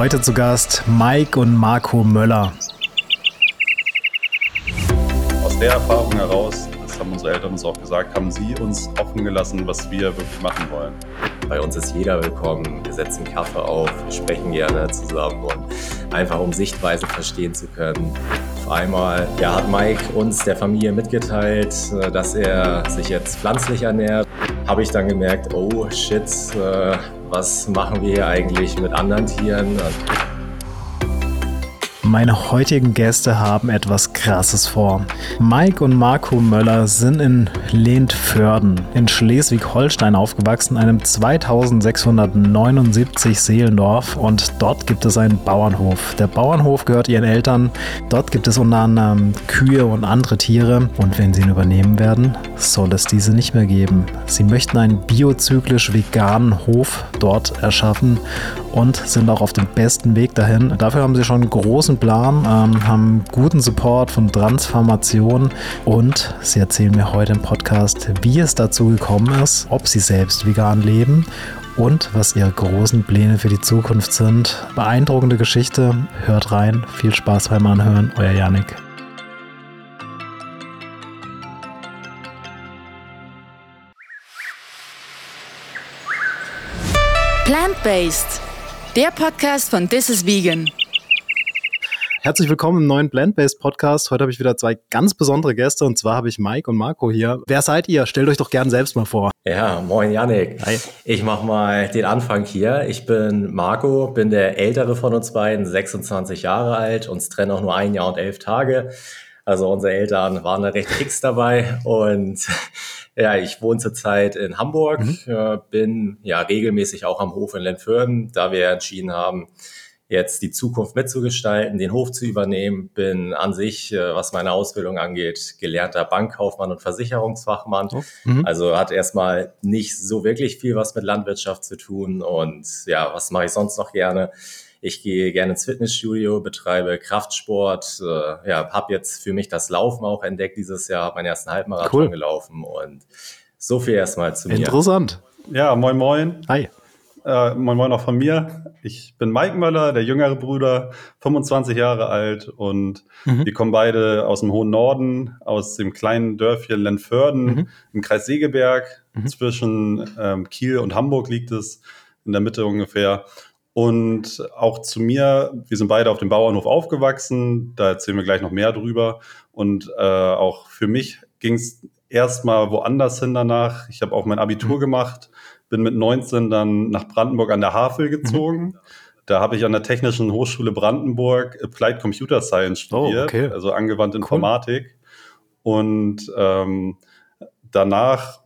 Heute zu Gast Mike und Marco Möller. Aus der Erfahrung heraus, das haben unsere Eltern uns auch gesagt, haben sie uns offen gelassen, was wir wirklich machen wollen. Bei uns ist jeder willkommen. Wir setzen Kaffee auf, wir sprechen gerne zusammen und einfach um Sichtweise verstehen zu können. Auf einmal ja, hat Mike uns der Familie mitgeteilt, äh, dass er sich jetzt pflanzlich ernährt. Habe ich dann gemerkt, oh shit, äh, was machen wir hier eigentlich mit anderen Tieren? Meine heutigen Gäste haben etwas Krasses vor. Mike und Marco Möller sind in Lehntförden in Schleswig-Holstein aufgewachsen, einem 2679 Seelendorf und dort gibt es einen Bauernhof. Der Bauernhof gehört ihren Eltern. Dort gibt es unter anderem Kühe und andere Tiere und wenn sie ihn übernehmen werden, soll es diese nicht mehr geben. Sie möchten einen biozyklisch veganen Hof dort erschaffen und sind auch auf dem besten Weg dahin. Dafür haben sie schon großen Plan, ähm, haben guten Support von Transformation und sie erzählen mir heute im Podcast, wie es dazu gekommen ist, ob sie selbst vegan leben und was ihre großen Pläne für die Zukunft sind. Beeindruckende Geschichte, hört rein, viel Spaß beim Anhören, euer Yannick. Plant-Based, der Podcast von This is Vegan. Herzlich willkommen im neuen Plant-Based Podcast. Heute habe ich wieder zwei ganz besondere Gäste und zwar habe ich Mike und Marco hier. Wer seid ihr? Stellt euch doch gern selbst mal vor. Ja, moin Yannick. Hi. Ich mache mal den Anfang hier. Ich bin Marco, bin der ältere von uns beiden, 26 Jahre alt. Uns trennen auch nur ein Jahr und elf Tage. Also unsere Eltern waren da recht fix dabei und ja, ich wohne zurzeit in Hamburg, mhm. Bin ja regelmäßig auch am Hof in Lentförden, da wir entschieden haben, jetzt die Zukunft mitzugestalten, den Hof zu übernehmen. Bin an sich, äh, was meine Ausbildung angeht, gelernter Bankkaufmann und Versicherungsfachmann. Oh, mhm. Also hat erstmal nicht so wirklich viel was mit Landwirtschaft zu tun. Und ja, was mache ich sonst noch gerne? Ich gehe gerne ins Fitnessstudio, betreibe Kraftsport, äh, ja, habe jetzt für mich das Laufen auch entdeckt dieses Jahr, habe meinen ersten Halbmarathon cool. gelaufen und so viel erstmal zu mir. Interessant. Ja, moin moin. Hi. Äh, moin moin auch von mir. Ich bin Mike Möller, der jüngere Bruder, 25 Jahre alt und mhm. wir kommen beide aus dem hohen Norden, aus dem kleinen Dörfchen Lentförden mhm. im Kreis Segeberg. Mhm. Zwischen ähm, Kiel und Hamburg liegt es, in der Mitte ungefähr. Und auch zu mir, wir sind beide auf dem Bauernhof aufgewachsen, da erzählen wir gleich noch mehr drüber. Und äh, auch für mich ging es erstmal woanders hin danach. Ich habe auch mein Abitur mhm. gemacht, bin mit 19 dann nach Brandenburg an der Havel mhm. gezogen. Mhm. Da habe ich an der Technischen Hochschule Brandenburg Applied Computer Science oh, studiert, oh, okay. also angewandte cool. Informatik. Und ähm, danach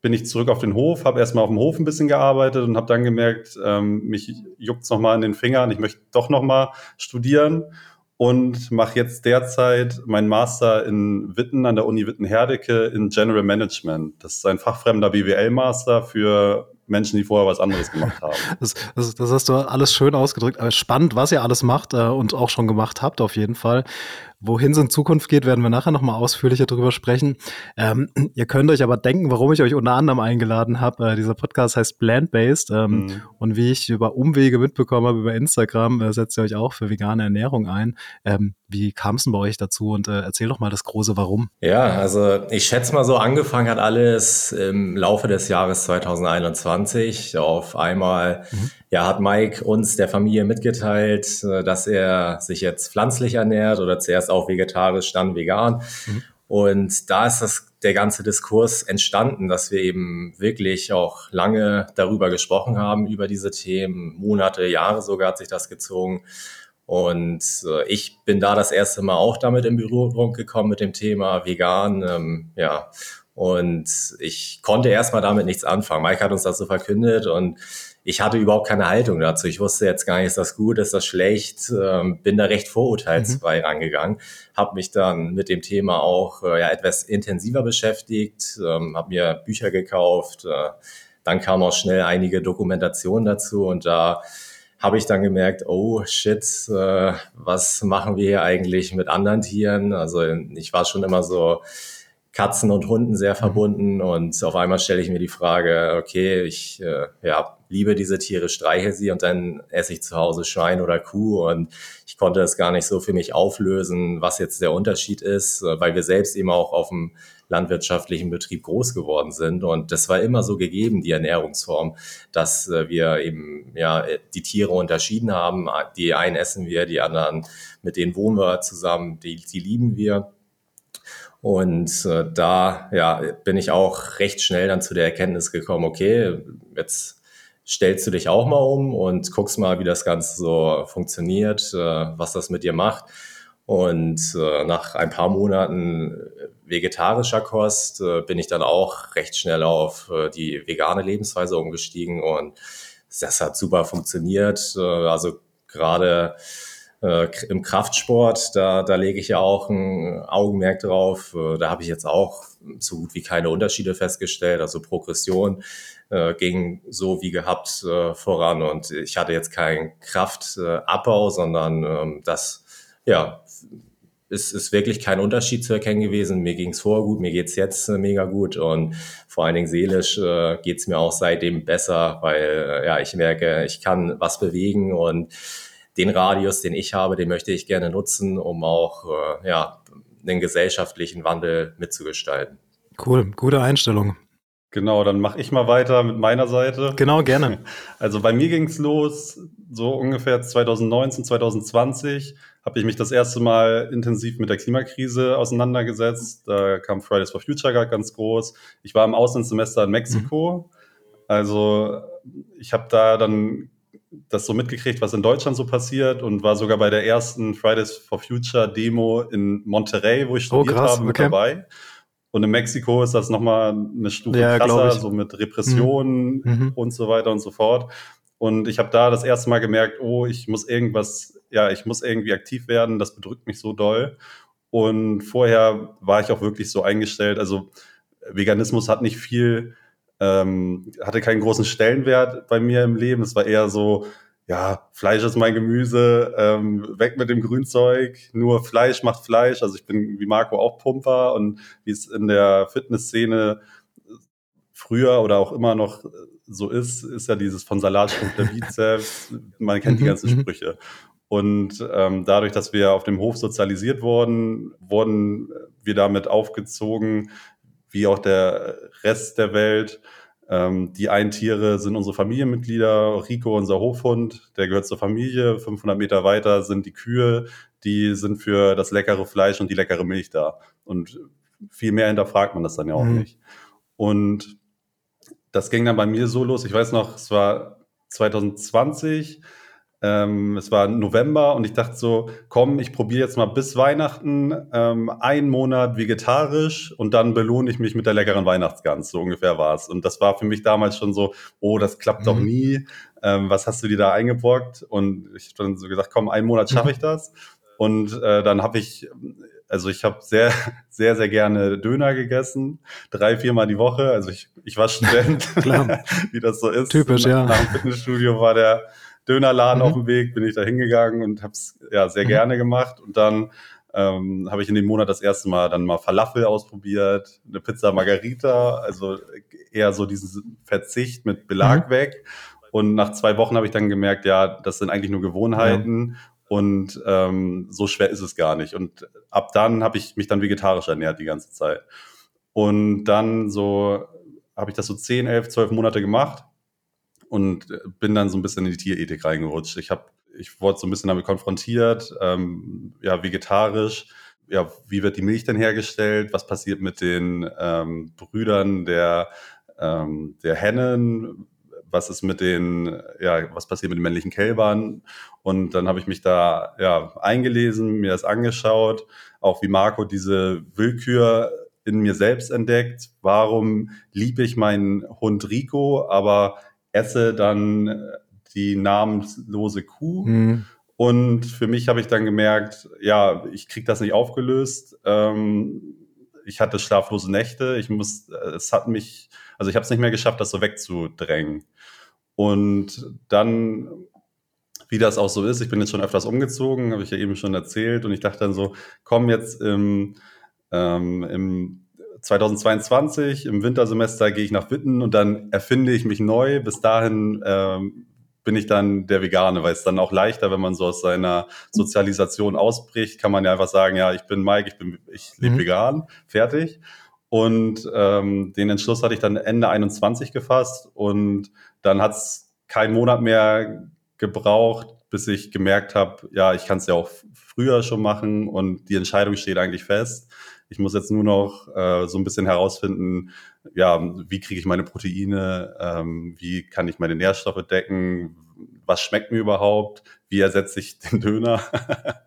bin ich zurück auf den Hof, habe erstmal auf dem Hof ein bisschen gearbeitet und habe dann gemerkt, ähm, mich juckt es nochmal in den Fingern, ich möchte doch nochmal studieren und mache jetzt derzeit meinen Master in Witten an der Uni Witten-Herdecke in General Management. Das ist ein fachfremder BWL-Master für Menschen, die vorher was anderes gemacht haben. Das, das, das, hast du alles schön ausgedrückt. Spannend, was ihr alles macht äh, und auch schon gemacht habt, auf jeden Fall. Wohin es in Zukunft geht, werden wir nachher nochmal ausführlicher drüber sprechen. Ähm, ihr könnt euch aber denken, warum ich euch unter anderem eingeladen habe. Äh, dieser Podcast heißt Plant-Based. Ähm, mhm. Und wie ich über Umwege mitbekommen habe über Instagram, äh, setzt ihr euch auch für vegane Ernährung ein. Ähm, wie kam es denn bei euch dazu? Und äh, erzähl doch mal das große Warum. Ja, also ich schätze mal so, angefangen hat alles im Laufe des Jahres 2021. Auf einmal mhm. ja, hat Mike uns der Familie mitgeteilt, äh, dass er sich jetzt pflanzlich ernährt oder zuerst erst auch vegetarisch, dann vegan. Mhm. Und da ist das, der ganze Diskurs entstanden, dass wir eben wirklich auch lange darüber gesprochen haben, über diese Themen. Monate, Jahre sogar hat sich das gezogen. Und äh, ich bin da das erste Mal auch damit in Berührung gekommen mit dem Thema vegan. Ähm, ja, und ich konnte erstmal damit nichts anfangen. Mike hat uns das so verkündet und ich hatte überhaupt keine Haltung dazu. Ich wusste jetzt gar nicht, ist das gut, ist das schlecht, ähm, bin da recht vorurteilsfrei mhm. rangegangen, habe mich dann mit dem Thema auch äh, ja, etwas intensiver beschäftigt, ähm, habe mir Bücher gekauft, äh, dann kam auch schnell einige Dokumentationen dazu und da habe ich dann gemerkt, oh shit, äh, was machen wir hier eigentlich mit anderen Tieren? Also ich war schon immer so Katzen und Hunden sehr mhm. verbunden und auf einmal stelle ich mir die Frage, okay, ich äh, ja, liebe diese Tiere, streiche sie und dann esse ich zu Hause Schwein oder Kuh und ich konnte es gar nicht so für mich auflösen, was jetzt der Unterschied ist, äh, weil wir selbst eben auch auf dem landwirtschaftlichen Betrieb groß geworden sind und das war immer so gegeben, die Ernährungsform, dass äh, wir eben ja die Tiere unterschieden haben, die einen essen wir, die anderen mit denen wohnen wir zusammen, die, die lieben wir und äh, da ja, bin ich auch recht schnell dann zu der Erkenntnis gekommen, okay, jetzt stellst du dich auch mal um und guckst mal, wie das Ganze so funktioniert, äh, was das mit dir macht. Und äh, nach ein paar Monaten vegetarischer Kost äh, bin ich dann auch recht schnell auf äh, die vegane Lebensweise umgestiegen und das hat super funktioniert. Äh, also gerade äh, im Kraftsport, da, da lege ich ja auch ein Augenmerk drauf. Äh, da habe ich jetzt auch so gut wie keine Unterschiede festgestellt. Also Progression äh, ging so wie gehabt äh, voran und ich hatte jetzt keinen Kraftabbau, sondern ähm, das ja ist, ist wirklich kein Unterschied zu erkennen gewesen. Mir ging es vorher gut, mir geht's jetzt äh, mega gut und vor allen Dingen seelisch äh, geht's mir auch seitdem besser, weil äh, ja ich merke, ich kann was bewegen und den Radius, den ich habe, den möchte ich gerne nutzen, um auch äh, ja, den gesellschaftlichen Wandel mitzugestalten. Cool, gute Einstellung. Genau, dann mache ich mal weiter mit meiner Seite. Genau, gerne. Also bei mir ging es los, so ungefähr 2019, 2020 habe ich mich das erste Mal intensiv mit der Klimakrise auseinandergesetzt. Da kam Fridays for Future gerade ganz groß. Ich war im Auslandssemester in Mexiko. Mhm. Also ich habe da dann das so mitgekriegt, was in Deutschland so passiert und war sogar bei der ersten Fridays for Future Demo in Monterrey, wo ich oh, studiert oh, krass, habe, mit okay. dabei. Und in Mexiko ist das nochmal eine Stufe ja, krasser, so mit Repressionen mhm. mhm. und so weiter und so fort. Und ich habe da das erste Mal gemerkt, oh, ich muss irgendwas, ja, ich muss irgendwie aktiv werden, das bedrückt mich so doll. Und vorher war ich auch wirklich so eingestellt, also Veganismus hat nicht viel ähm, hatte keinen großen Stellenwert bei mir im Leben. Es war eher so, ja, Fleisch ist mein Gemüse, ähm, weg mit dem Grünzeug, nur Fleisch macht Fleisch. Also ich bin wie Marco auch Pumper und wie es in der Fitnessszene früher oder auch immer noch so ist, ist ja dieses von Salat der Bizeps. Man kennt die mhm, ganzen mhm. Sprüche. Und ähm, dadurch, dass wir auf dem Hof sozialisiert wurden, wurden wir damit aufgezogen, wie auch der Rest der Welt. Ähm, die Eintiere sind unsere Familienmitglieder. Rico, unser Hofhund, der gehört zur Familie. 500 Meter weiter sind die Kühe, die sind für das leckere Fleisch und die leckere Milch da. Und viel mehr hinterfragt man das dann ja auch mhm. nicht. Und das ging dann bei mir so los. Ich weiß noch, es war 2020 ähm, es war November und ich dachte so, komm, ich probiere jetzt mal bis Weihnachten ähm, einen Monat vegetarisch und dann belohne ich mich mit der leckeren Weihnachtsgans. So ungefähr war es. Und das war für mich damals schon so, oh, das klappt mhm. doch nie. Ähm, was hast du dir da eingebrockt? Und ich habe dann so gesagt, komm, einen Monat schaffe ich das. Und äh, dann habe ich, also ich habe sehr, sehr, sehr gerne Döner gegessen, drei, viermal die Woche. Also ich, ich war Student, wie das so ist. Typisch, ja. Nach dem Fitnessstudio war der Dönerladen mhm. auf dem Weg, bin ich da hingegangen und habe es ja sehr mhm. gerne gemacht. Und dann ähm, habe ich in dem Monat das erste Mal dann mal Falafel ausprobiert, eine Pizza Margarita, also eher so diesen Verzicht mit Belag mhm. weg. Und nach zwei Wochen habe ich dann gemerkt, ja, das sind eigentlich nur Gewohnheiten. Ja. Und ähm, so schwer ist es gar nicht. Und ab dann habe ich mich dann vegetarisch ernährt die ganze Zeit. Und dann so habe ich das so zehn, elf, zwölf Monate gemacht und bin dann so ein bisschen in die Tierethik reingerutscht. Ich habe, ich wurde so ein bisschen damit konfrontiert, ähm, ja, vegetarisch. Ja, wie wird die Milch denn hergestellt? Was passiert mit den ähm, Brüdern der, ähm, der Hennen? Was ist mit den, ja, was passiert mit den männlichen Kälbern? Und dann habe ich mich da ja eingelesen, mir das angeschaut, auch wie Marco diese Willkür in mir selbst entdeckt. Warum liebe ich meinen Hund Rico, aber esse dann äh, die namenlose Kuh. Mhm. Und für mich habe ich dann gemerkt, ja, ich kriege das nicht aufgelöst. Ähm, ich hatte schlaflose Nächte. Ich muss, äh, es hat mich, also ich habe es nicht mehr geschafft, das so wegzudrängen. Und dann, wie das auch so ist, ich bin jetzt schon öfters umgezogen, habe ich ja eben schon erzählt. Und ich dachte dann so, komm jetzt im, ähm, im 2022 im Wintersemester gehe ich nach Witten und dann erfinde ich mich neu. Bis dahin ähm, bin ich dann der Vegane, weil es dann auch leichter, wenn man so aus seiner Sozialisation ausbricht, kann man ja einfach sagen, ja, ich bin Mike, ich bin, ich lebe mhm. vegan, fertig. Und ähm, den Entschluss hatte ich dann Ende 21 gefasst und dann hat es keinen Monat mehr gebraucht, bis ich gemerkt habe, ja, ich kann es ja auch früher schon machen und die Entscheidung steht eigentlich fest. Ich muss jetzt nur noch äh, so ein bisschen herausfinden, ja, wie kriege ich meine Proteine, ähm, wie kann ich meine Nährstoffe decken, was schmeckt mir überhaupt, wie ersetze ich den Döner.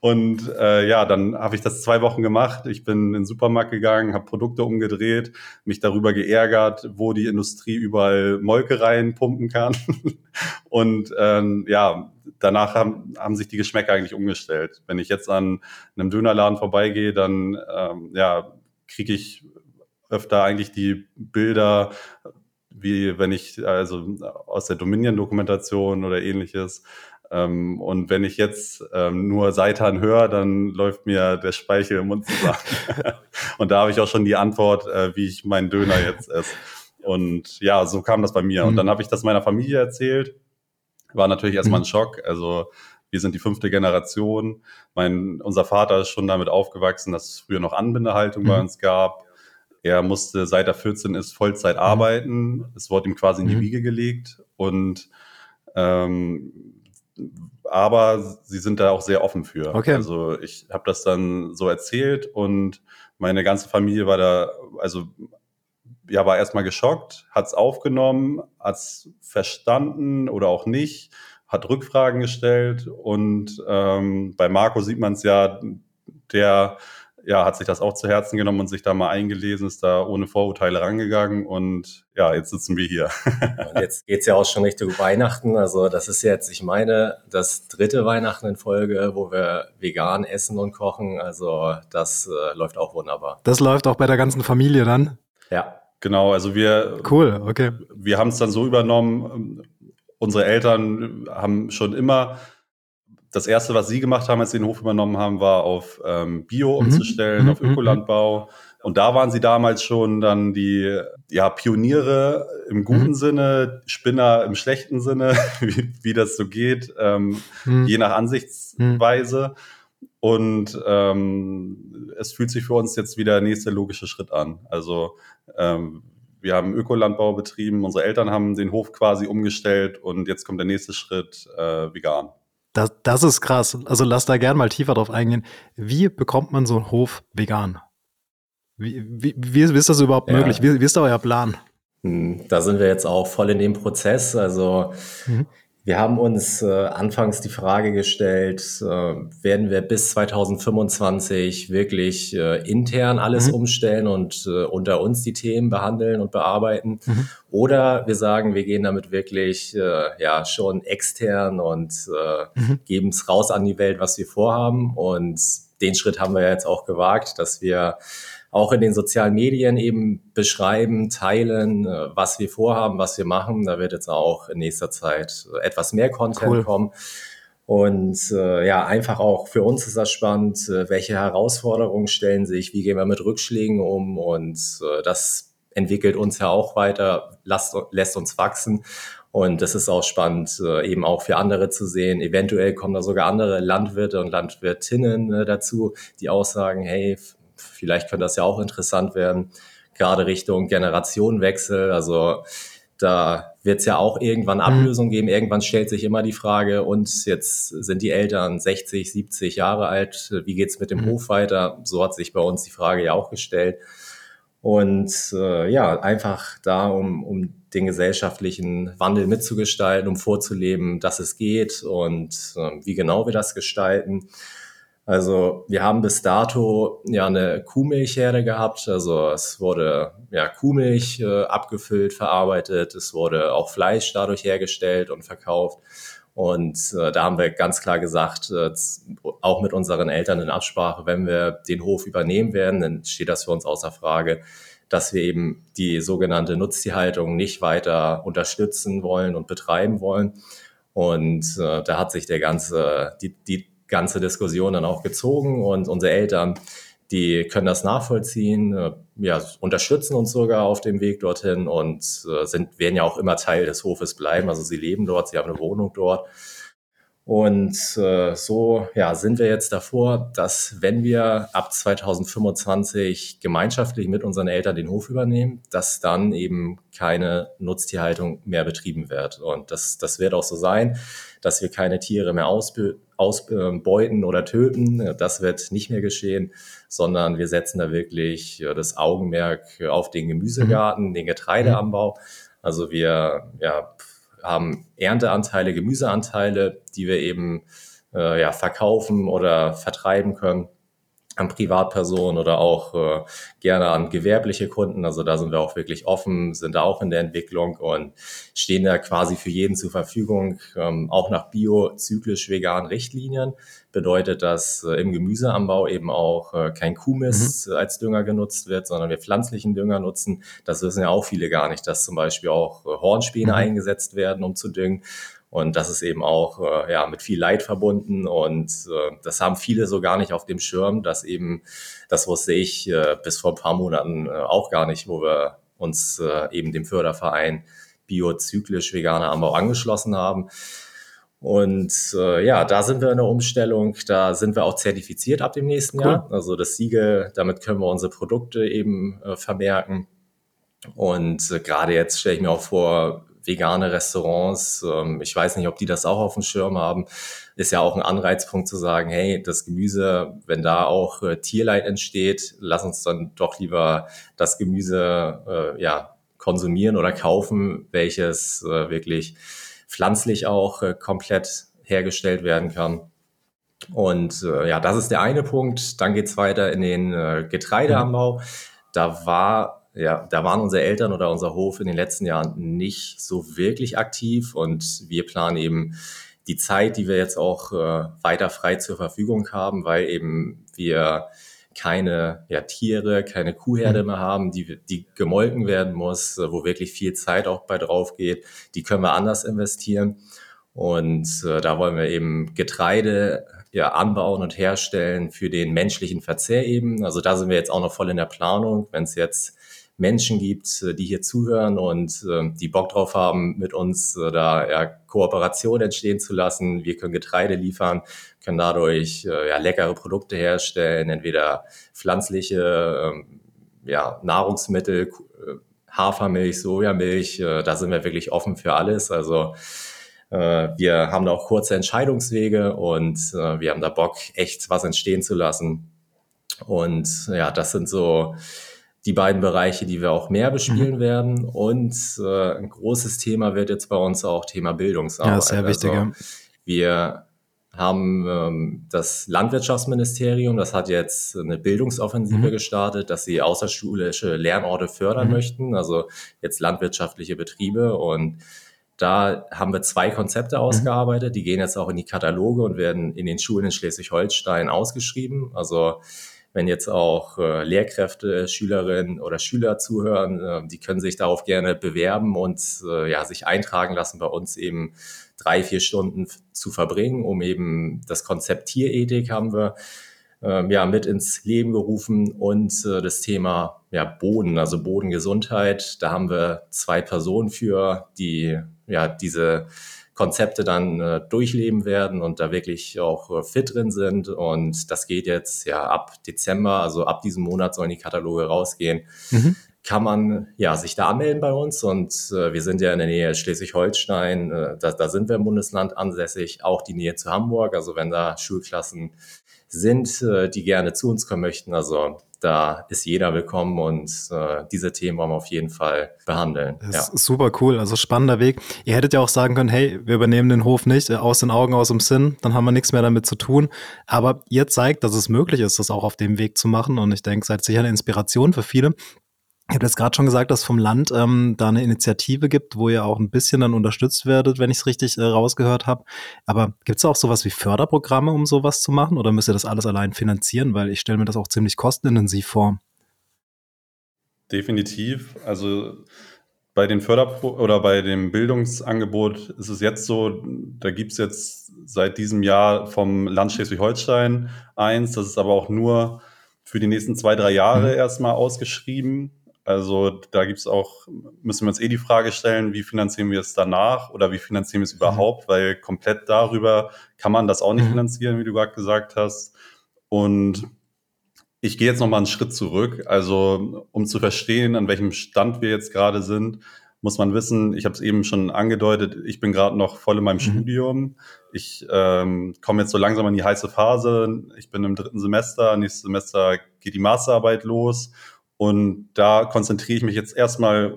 Und äh, ja, dann habe ich das zwei Wochen gemacht. Ich bin in den Supermarkt gegangen, habe Produkte umgedreht, mich darüber geärgert, wo die Industrie überall Molkereien pumpen kann. Und ähm, ja, danach haben, haben sich die Geschmäcker eigentlich umgestellt. Wenn ich jetzt an einem Dönerladen vorbeigehe, dann ähm, ja, kriege ich öfter eigentlich die Bilder, wie wenn ich also aus der Dominion-Dokumentation oder ähnliches. Ähm, und wenn ich jetzt ähm, nur Seitan höre, dann läuft mir der Speichel im Mund zusammen. und da habe ich auch schon die Antwort, äh, wie ich meinen Döner jetzt esse. Und ja, so kam das bei mir. Und mhm. dann habe ich das meiner Familie erzählt war natürlich erstmal ein mhm. Schock. Also wir sind die fünfte Generation. Mein, unser Vater ist schon damit aufgewachsen, dass es früher noch Anbindehaltung mhm. bei uns gab. Er musste, seit er 14 ist, Vollzeit mhm. arbeiten. Es wurde ihm quasi in die mhm. Wiege gelegt. Und ähm, aber sie sind da auch sehr offen für. Okay. Also ich habe das dann so erzählt und meine ganze Familie war da, also ja, war erstmal geschockt, hat es aufgenommen, hat es verstanden oder auch nicht, hat Rückfragen gestellt und ähm, bei Marco sieht man es ja, der ja, hat sich das auch zu Herzen genommen und sich da mal eingelesen, ist da ohne Vorurteile rangegangen und ja, jetzt sitzen wir hier. und jetzt geht's ja auch schon Richtung Weihnachten. Also das ist jetzt, ich meine, das dritte Weihnachten in Folge, wo wir vegan essen und kochen. Also das äh, läuft auch wunderbar. Das läuft auch bei der ganzen Familie dann? Ja. Genau, also wir, cool, okay. Wir haben es dann so übernommen. Unsere Eltern haben schon immer das erste, was sie gemacht haben, als sie den Hof übernommen haben, war auf ähm, Bio mhm. umzustellen, mhm. auf mhm. Ökolandbau. Und da waren sie damals schon dann die ja, Pioniere im guten mhm. Sinne, Spinner im schlechten Sinne, wie, wie das so geht, ähm, mhm. je nach Ansichtsweise. Und ähm, es fühlt sich für uns jetzt wieder der nächste logische Schritt an. Also ähm, wir haben Ökolandbau betrieben, unsere Eltern haben den Hof quasi umgestellt und jetzt kommt der nächste Schritt äh, vegan. Das, das ist krass. Also lass da gern mal tiefer drauf eingehen. Wie bekommt man so einen Hof vegan? Wie, wie, wie ist das überhaupt ja. möglich? Wie, wie ist da euer Plan? Hm, da sind wir jetzt auch voll in dem Prozess. Also mhm. Wir haben uns äh, anfangs die Frage gestellt, äh, werden wir bis 2025 wirklich äh, intern alles mhm. umstellen und äh, unter uns die Themen behandeln und bearbeiten? Mhm. Oder wir sagen, wir gehen damit wirklich äh, ja schon extern und äh, mhm. geben es raus an die Welt, was wir vorhaben. Und den Schritt haben wir jetzt auch gewagt, dass wir auch in den sozialen Medien eben beschreiben, teilen, äh, was wir vorhaben, was wir machen. Da wird jetzt auch in nächster Zeit etwas mehr Content cool. kommen. Und äh, ja, einfach auch für uns ist das spannend, äh, welche Herausforderungen stellen sich, wie gehen wir mit Rückschlägen um und äh, das entwickelt uns ja auch weiter, lasst, lässt uns wachsen. Und das ist auch spannend, äh, eben auch für andere zu sehen. Eventuell kommen da sogar andere Landwirte und Landwirtinnen äh, dazu, die auch sagen, hey, vielleicht könnte das ja auch interessant werden, gerade Richtung Generationenwechsel. Also da wird es ja auch irgendwann mhm. Ablösung geben. Irgendwann stellt sich immer die Frage, und jetzt sind die Eltern 60, 70 Jahre alt, wie geht's mit dem mhm. Hof weiter? So hat sich bei uns die Frage ja auch gestellt. Und äh, ja, einfach da, um, um den gesellschaftlichen Wandel mitzugestalten, um vorzuleben, dass es geht und äh, wie genau wir das gestalten. Also wir haben bis dato ja eine Kuhmilchherde gehabt. Also es wurde ja Kuhmilch äh, abgefüllt, verarbeitet. Es wurde auch Fleisch dadurch hergestellt und verkauft. Und äh, da haben wir ganz klar gesagt, äh, auch mit unseren Eltern in Absprache, wenn wir den Hof übernehmen werden, dann steht das für uns außer Frage, dass wir eben die sogenannte Nutztierhaltung nicht weiter unterstützen wollen und betreiben wollen. Und äh, da hat sich der ganze, die, die ganze Diskussion dann auch gezogen und unsere Eltern, die können das nachvollziehen, äh, ja, unterstützen uns sogar auf dem Weg dorthin und äh, sind, werden ja auch immer Teil des Hofes bleiben. Also sie leben dort, sie haben eine Wohnung dort. Und äh, so ja, sind wir jetzt davor, dass wenn wir ab 2025 gemeinschaftlich mit unseren Eltern den Hof übernehmen, dass dann eben keine Nutztierhaltung mehr betrieben wird. Und das, das wird auch so sein, dass wir keine Tiere mehr ausbeuten ausbeuten oder töten. Das wird nicht mehr geschehen, sondern wir setzen da wirklich das Augenmerk auf den Gemüsegarten, mhm. den Getreideanbau. Also wir ja, haben Ernteanteile, Gemüseanteile, die wir eben äh, ja, verkaufen oder vertreiben können an Privatpersonen oder auch äh, gerne an gewerbliche Kunden. Also da sind wir auch wirklich offen, sind da auch in der Entwicklung und stehen da quasi für jeden zur Verfügung, ähm, auch nach bio-zyklisch veganen Richtlinien. Bedeutet, dass äh, im Gemüseanbau eben auch äh, kein Kuhmist mhm. als Dünger genutzt wird, sondern wir pflanzlichen Dünger nutzen. Das wissen ja auch viele gar nicht, dass zum Beispiel auch äh, Hornspäne mhm. eingesetzt werden, um zu düngen. Und das ist eben auch äh, ja, mit viel Leid verbunden. Und äh, das haben viele so gar nicht auf dem Schirm, dass eben, das wusste ich äh, bis vor ein paar Monaten äh, auch gar nicht, wo wir uns äh, eben dem Förderverein biozyklisch veganer Anbau angeschlossen haben. Und äh, ja, da sind wir in der Umstellung. Da sind wir auch zertifiziert ab dem nächsten cool. Jahr. Also das Siegel, damit können wir unsere Produkte eben äh, vermerken. Und äh, gerade jetzt stelle ich mir auch vor, vegane Restaurants, ähm, ich weiß nicht, ob die das auch auf dem Schirm haben, ist ja auch ein Anreizpunkt zu sagen, hey, das Gemüse, wenn da auch äh, Tierleid entsteht, lass uns dann doch lieber das Gemüse äh, ja, konsumieren oder kaufen, welches äh, wirklich pflanzlich auch äh, komplett hergestellt werden kann. Und äh, ja, das ist der eine Punkt. Dann geht's weiter in den äh, Getreideanbau. Da war ja, da waren unsere Eltern oder unser Hof in den letzten Jahren nicht so wirklich aktiv und wir planen eben die Zeit, die wir jetzt auch äh, weiter frei zur Verfügung haben, weil eben wir keine ja, Tiere, keine Kuhherde mhm. mehr haben, die, die gemolken werden muss, wo wirklich viel Zeit auch bei drauf geht. Die können wir anders investieren. Und äh, da wollen wir eben Getreide ja, anbauen und herstellen für den menschlichen Verzehr eben. Also da sind wir jetzt auch noch voll in der Planung. Wenn es jetzt Menschen gibt, äh, die hier zuhören und äh, die Bock drauf haben, mit uns äh, da ja, Kooperation entstehen zu lassen. Wir können Getreide liefern, können dadurch ja, leckere Produkte herstellen, entweder pflanzliche ähm, ja, Nahrungsmittel, Hafermilch, Sojamilch, da sind wir wirklich offen für alles. Also wir haben da auch kurze Entscheidungswege und wir haben da Bock, echt was entstehen zu lassen. Und ja, das sind so die beiden Bereiche, die wir auch mehr bespielen mhm. werden. Und äh, ein großes Thema wird jetzt bei uns auch Thema Bildungsarbeit. Ja, sehr wichtig. Also, wir haben ähm, das Landwirtschaftsministerium, das hat jetzt eine Bildungsoffensive mhm. gestartet, dass sie außerschulische Lernorte fördern mhm. möchten, also jetzt landwirtschaftliche Betriebe. Und da haben wir zwei Konzepte mhm. ausgearbeitet, die gehen jetzt auch in die Kataloge und werden in den Schulen in Schleswig-Holstein ausgeschrieben. Also wenn jetzt auch äh, Lehrkräfte, Schülerinnen oder Schüler zuhören, äh, die können sich darauf gerne bewerben und äh, ja, sich eintragen lassen, bei uns eben drei, vier Stunden zu verbringen, um eben das Konzept Tierethik haben wir ähm, ja, mit ins Leben gerufen und äh, das Thema ja, Boden, also Bodengesundheit. Da haben wir zwei Personen für, die ja diese Konzepte dann äh, durchleben werden und da wirklich auch äh, fit drin sind. Und das geht jetzt ja ab Dezember, also ab diesem Monat sollen die Kataloge rausgehen. Mhm. Kann man ja sich da anmelden bei uns und äh, wir sind ja in der Nähe Schleswig-Holstein, äh, da, da sind wir im Bundesland ansässig, auch die Nähe zu Hamburg. Also wenn da Schulklassen sind, äh, die gerne zu uns kommen möchten, also da ist jeder willkommen und äh, diese Themen wollen wir auf jeden Fall behandeln. Ja. super cool, also spannender Weg. Ihr hättet ja auch sagen können, hey, wir übernehmen den Hof nicht, äh, aus den Augen, aus dem Sinn, dann haben wir nichts mehr damit zu tun. Aber ihr zeigt, dass es möglich ist, das auch auf dem Weg zu machen und ich denke, seid sicher eine Inspiration für viele. Ich habe jetzt gerade schon gesagt, dass vom Land ähm, da eine Initiative gibt, wo ihr auch ein bisschen dann unterstützt werdet, wenn ich es richtig äh, rausgehört habe. Aber gibt es auch sowas wie Förderprogramme, um sowas zu machen? Oder müsst ihr das alles allein finanzieren? Weil ich stelle mir das auch ziemlich kostenintensiv vor. Definitiv. Also bei den Förderpro oder bei dem Bildungsangebot ist es jetzt so, da gibt es jetzt seit diesem Jahr vom Land Schleswig-Holstein eins, das ist aber auch nur für die nächsten zwei, drei Jahre mhm. erstmal ausgeschrieben. Also da gibt es auch, müssen wir uns eh die Frage stellen, wie finanzieren wir es danach oder wie finanzieren wir es mhm. überhaupt, weil komplett darüber kann man das auch nicht mhm. finanzieren, wie du gerade gesagt hast. Und ich gehe jetzt nochmal einen Schritt zurück. Also um zu verstehen, an welchem Stand wir jetzt gerade sind, muss man wissen, ich habe es eben schon angedeutet, ich bin gerade noch voll in meinem mhm. Studium. Ich ähm, komme jetzt so langsam in die heiße Phase. Ich bin im dritten Semester, nächstes Semester geht die Masterarbeit los. Und da konzentriere ich mich jetzt erstmal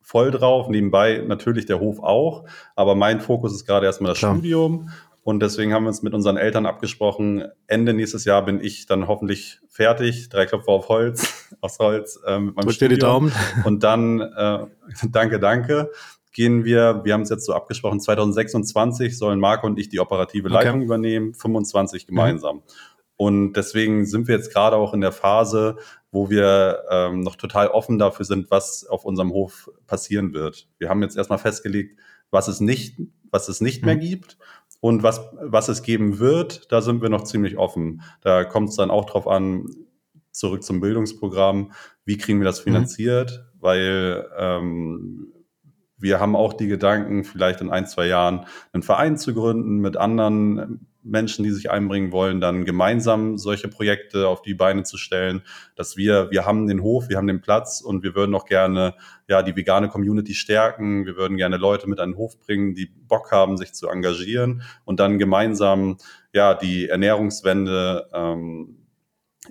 voll drauf. Nebenbei natürlich der Hof auch. Aber mein Fokus ist gerade erstmal das Klar. Studium. Und deswegen haben wir uns mit unseren Eltern abgesprochen, Ende nächstes Jahr bin ich dann hoffentlich fertig, drei Klopfer auf Holz, aufs Holz äh, mit meinem Studium. die Daumen. Und dann, äh, danke, danke, gehen wir, wir haben es jetzt so abgesprochen, 2026 sollen Marco und ich die operative Leitung okay. übernehmen, 25 gemeinsam. Mhm. Und deswegen sind wir jetzt gerade auch in der Phase, wo wir ähm, noch total offen dafür sind, was auf unserem Hof passieren wird. Wir haben jetzt erstmal festgelegt, was es nicht, was es nicht mhm. mehr gibt und was, was es geben wird, da sind wir noch ziemlich offen. Da kommt es dann auch drauf an, zurück zum Bildungsprogramm, wie kriegen wir das mhm. finanziert, mhm. weil ähm, wir haben auch die Gedanken, vielleicht in ein, zwei Jahren einen Verein zu gründen mit anderen Menschen, die sich einbringen wollen, dann gemeinsam solche Projekte auf die Beine zu stellen, dass wir, wir haben den Hof, wir haben den Platz und wir würden auch gerne ja die vegane Community stärken. Wir würden gerne Leute mit an den Hof bringen, die Bock haben, sich zu engagieren und dann gemeinsam ja die Ernährungswende ähm,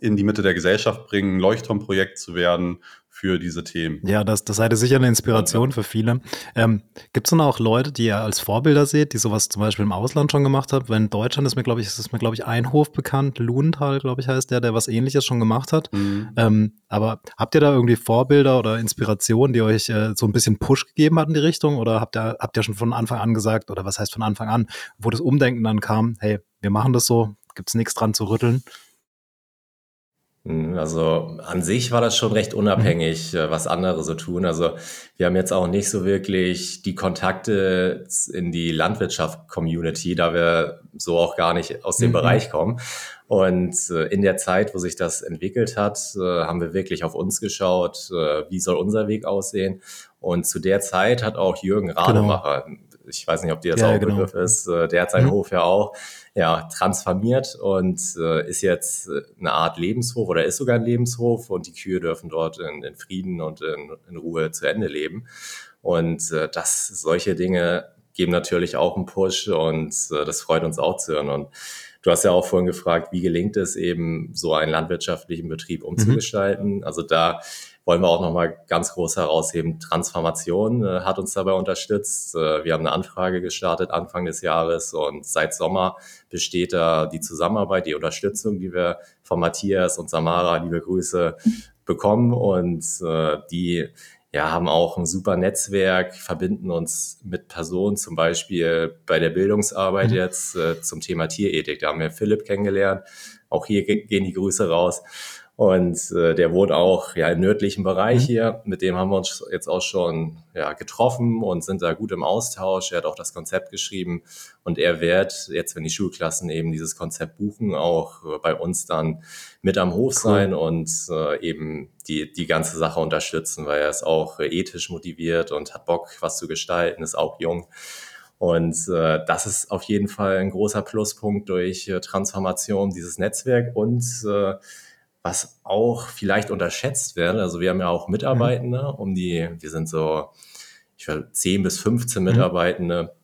in die Mitte der Gesellschaft bringen, Leuchtturmprojekt zu werden für diese Themen. Ja, das, das seid sicher eine Inspiration für viele. Ähm, Gibt es dann auch Leute, die ihr als Vorbilder seht, die sowas zum Beispiel im Ausland schon gemacht haben? Weil in Deutschland ist mir, glaube ich, ist mir, glaube ich, ein Hof bekannt, Luhenthal, glaube ich, heißt der, der was ähnliches schon gemacht hat. Mhm. Ähm, aber habt ihr da irgendwie Vorbilder oder Inspirationen, die euch äh, so ein bisschen Push gegeben hat in die Richtung? Oder habt ihr, habt ihr schon von Anfang an gesagt, oder was heißt von Anfang an, wo das Umdenken dann kam, hey, wir machen das so, gibt es nichts dran zu rütteln? Hm, also an sich war das schon recht unabhängig, mhm. was andere so tun. Also wir haben jetzt auch nicht so wirklich die Kontakte in die Landwirtschaft-Community, da wir so auch gar nicht aus dem mhm. Bereich kommen. Und äh, in der Zeit, wo sich das entwickelt hat, äh, haben wir wirklich auf uns geschaut, äh, wie soll unser Weg aussehen. Und zu der Zeit hat auch Jürgen genau. Rademacher, genau ich weiß nicht, ob dir das ja, auch genau. Begriff ist, äh, der hat seinen mhm. Hof ja auch ja, transformiert und äh, ist jetzt äh, eine Art Lebenshof oder ist sogar ein Lebenshof und die Kühe dürfen dort in, in Frieden und in, in, Ruhe zu Ende leben. Und äh, das, solche Dinge geben natürlich auch einen Push und äh, das freut uns auch zu hören. Und du hast ja auch vorhin gefragt, wie gelingt es eben, so einen landwirtschaftlichen Betrieb mhm. umzugestalten? Mhm. Also da wollen wir auch nochmal ganz groß herausheben. Transformation äh, hat uns dabei unterstützt. Äh, wir haben eine Anfrage gestartet Anfang des Jahres und seit Sommer besteht da die Zusammenarbeit, die Unterstützung, die wir von Matthias und Samara, liebe Grüße, bekommen und äh, die ja, haben auch ein super Netzwerk, verbinden uns mit Personen, zum Beispiel bei der Bildungsarbeit mhm. jetzt äh, zum Thema Tierethik. Da haben wir Philipp kennengelernt. Auch hier gehen die Grüße raus. Und äh, der wohnt auch ja im nördlichen Bereich mhm. hier. Mit dem haben wir uns jetzt auch schon ja, getroffen und sind da gut im Austausch. Er hat auch das Konzept geschrieben und er wird jetzt, wenn die Schulklassen eben dieses Konzept buchen, auch äh, bei uns dann mit am Hof cool. sein und äh, eben die, die ganze Sache unterstützen, weil er ist auch äh, ethisch motiviert und hat Bock, was zu gestalten, ist auch jung. Und äh, das ist auf jeden Fall ein großer Pluspunkt durch äh, Transformation dieses Netzwerk und äh, was auch vielleicht unterschätzt wird, also wir haben ja auch Mitarbeitende, mhm. um die, wir sind so, ich weiß, 10 bis 15 mhm. Mitarbeitende.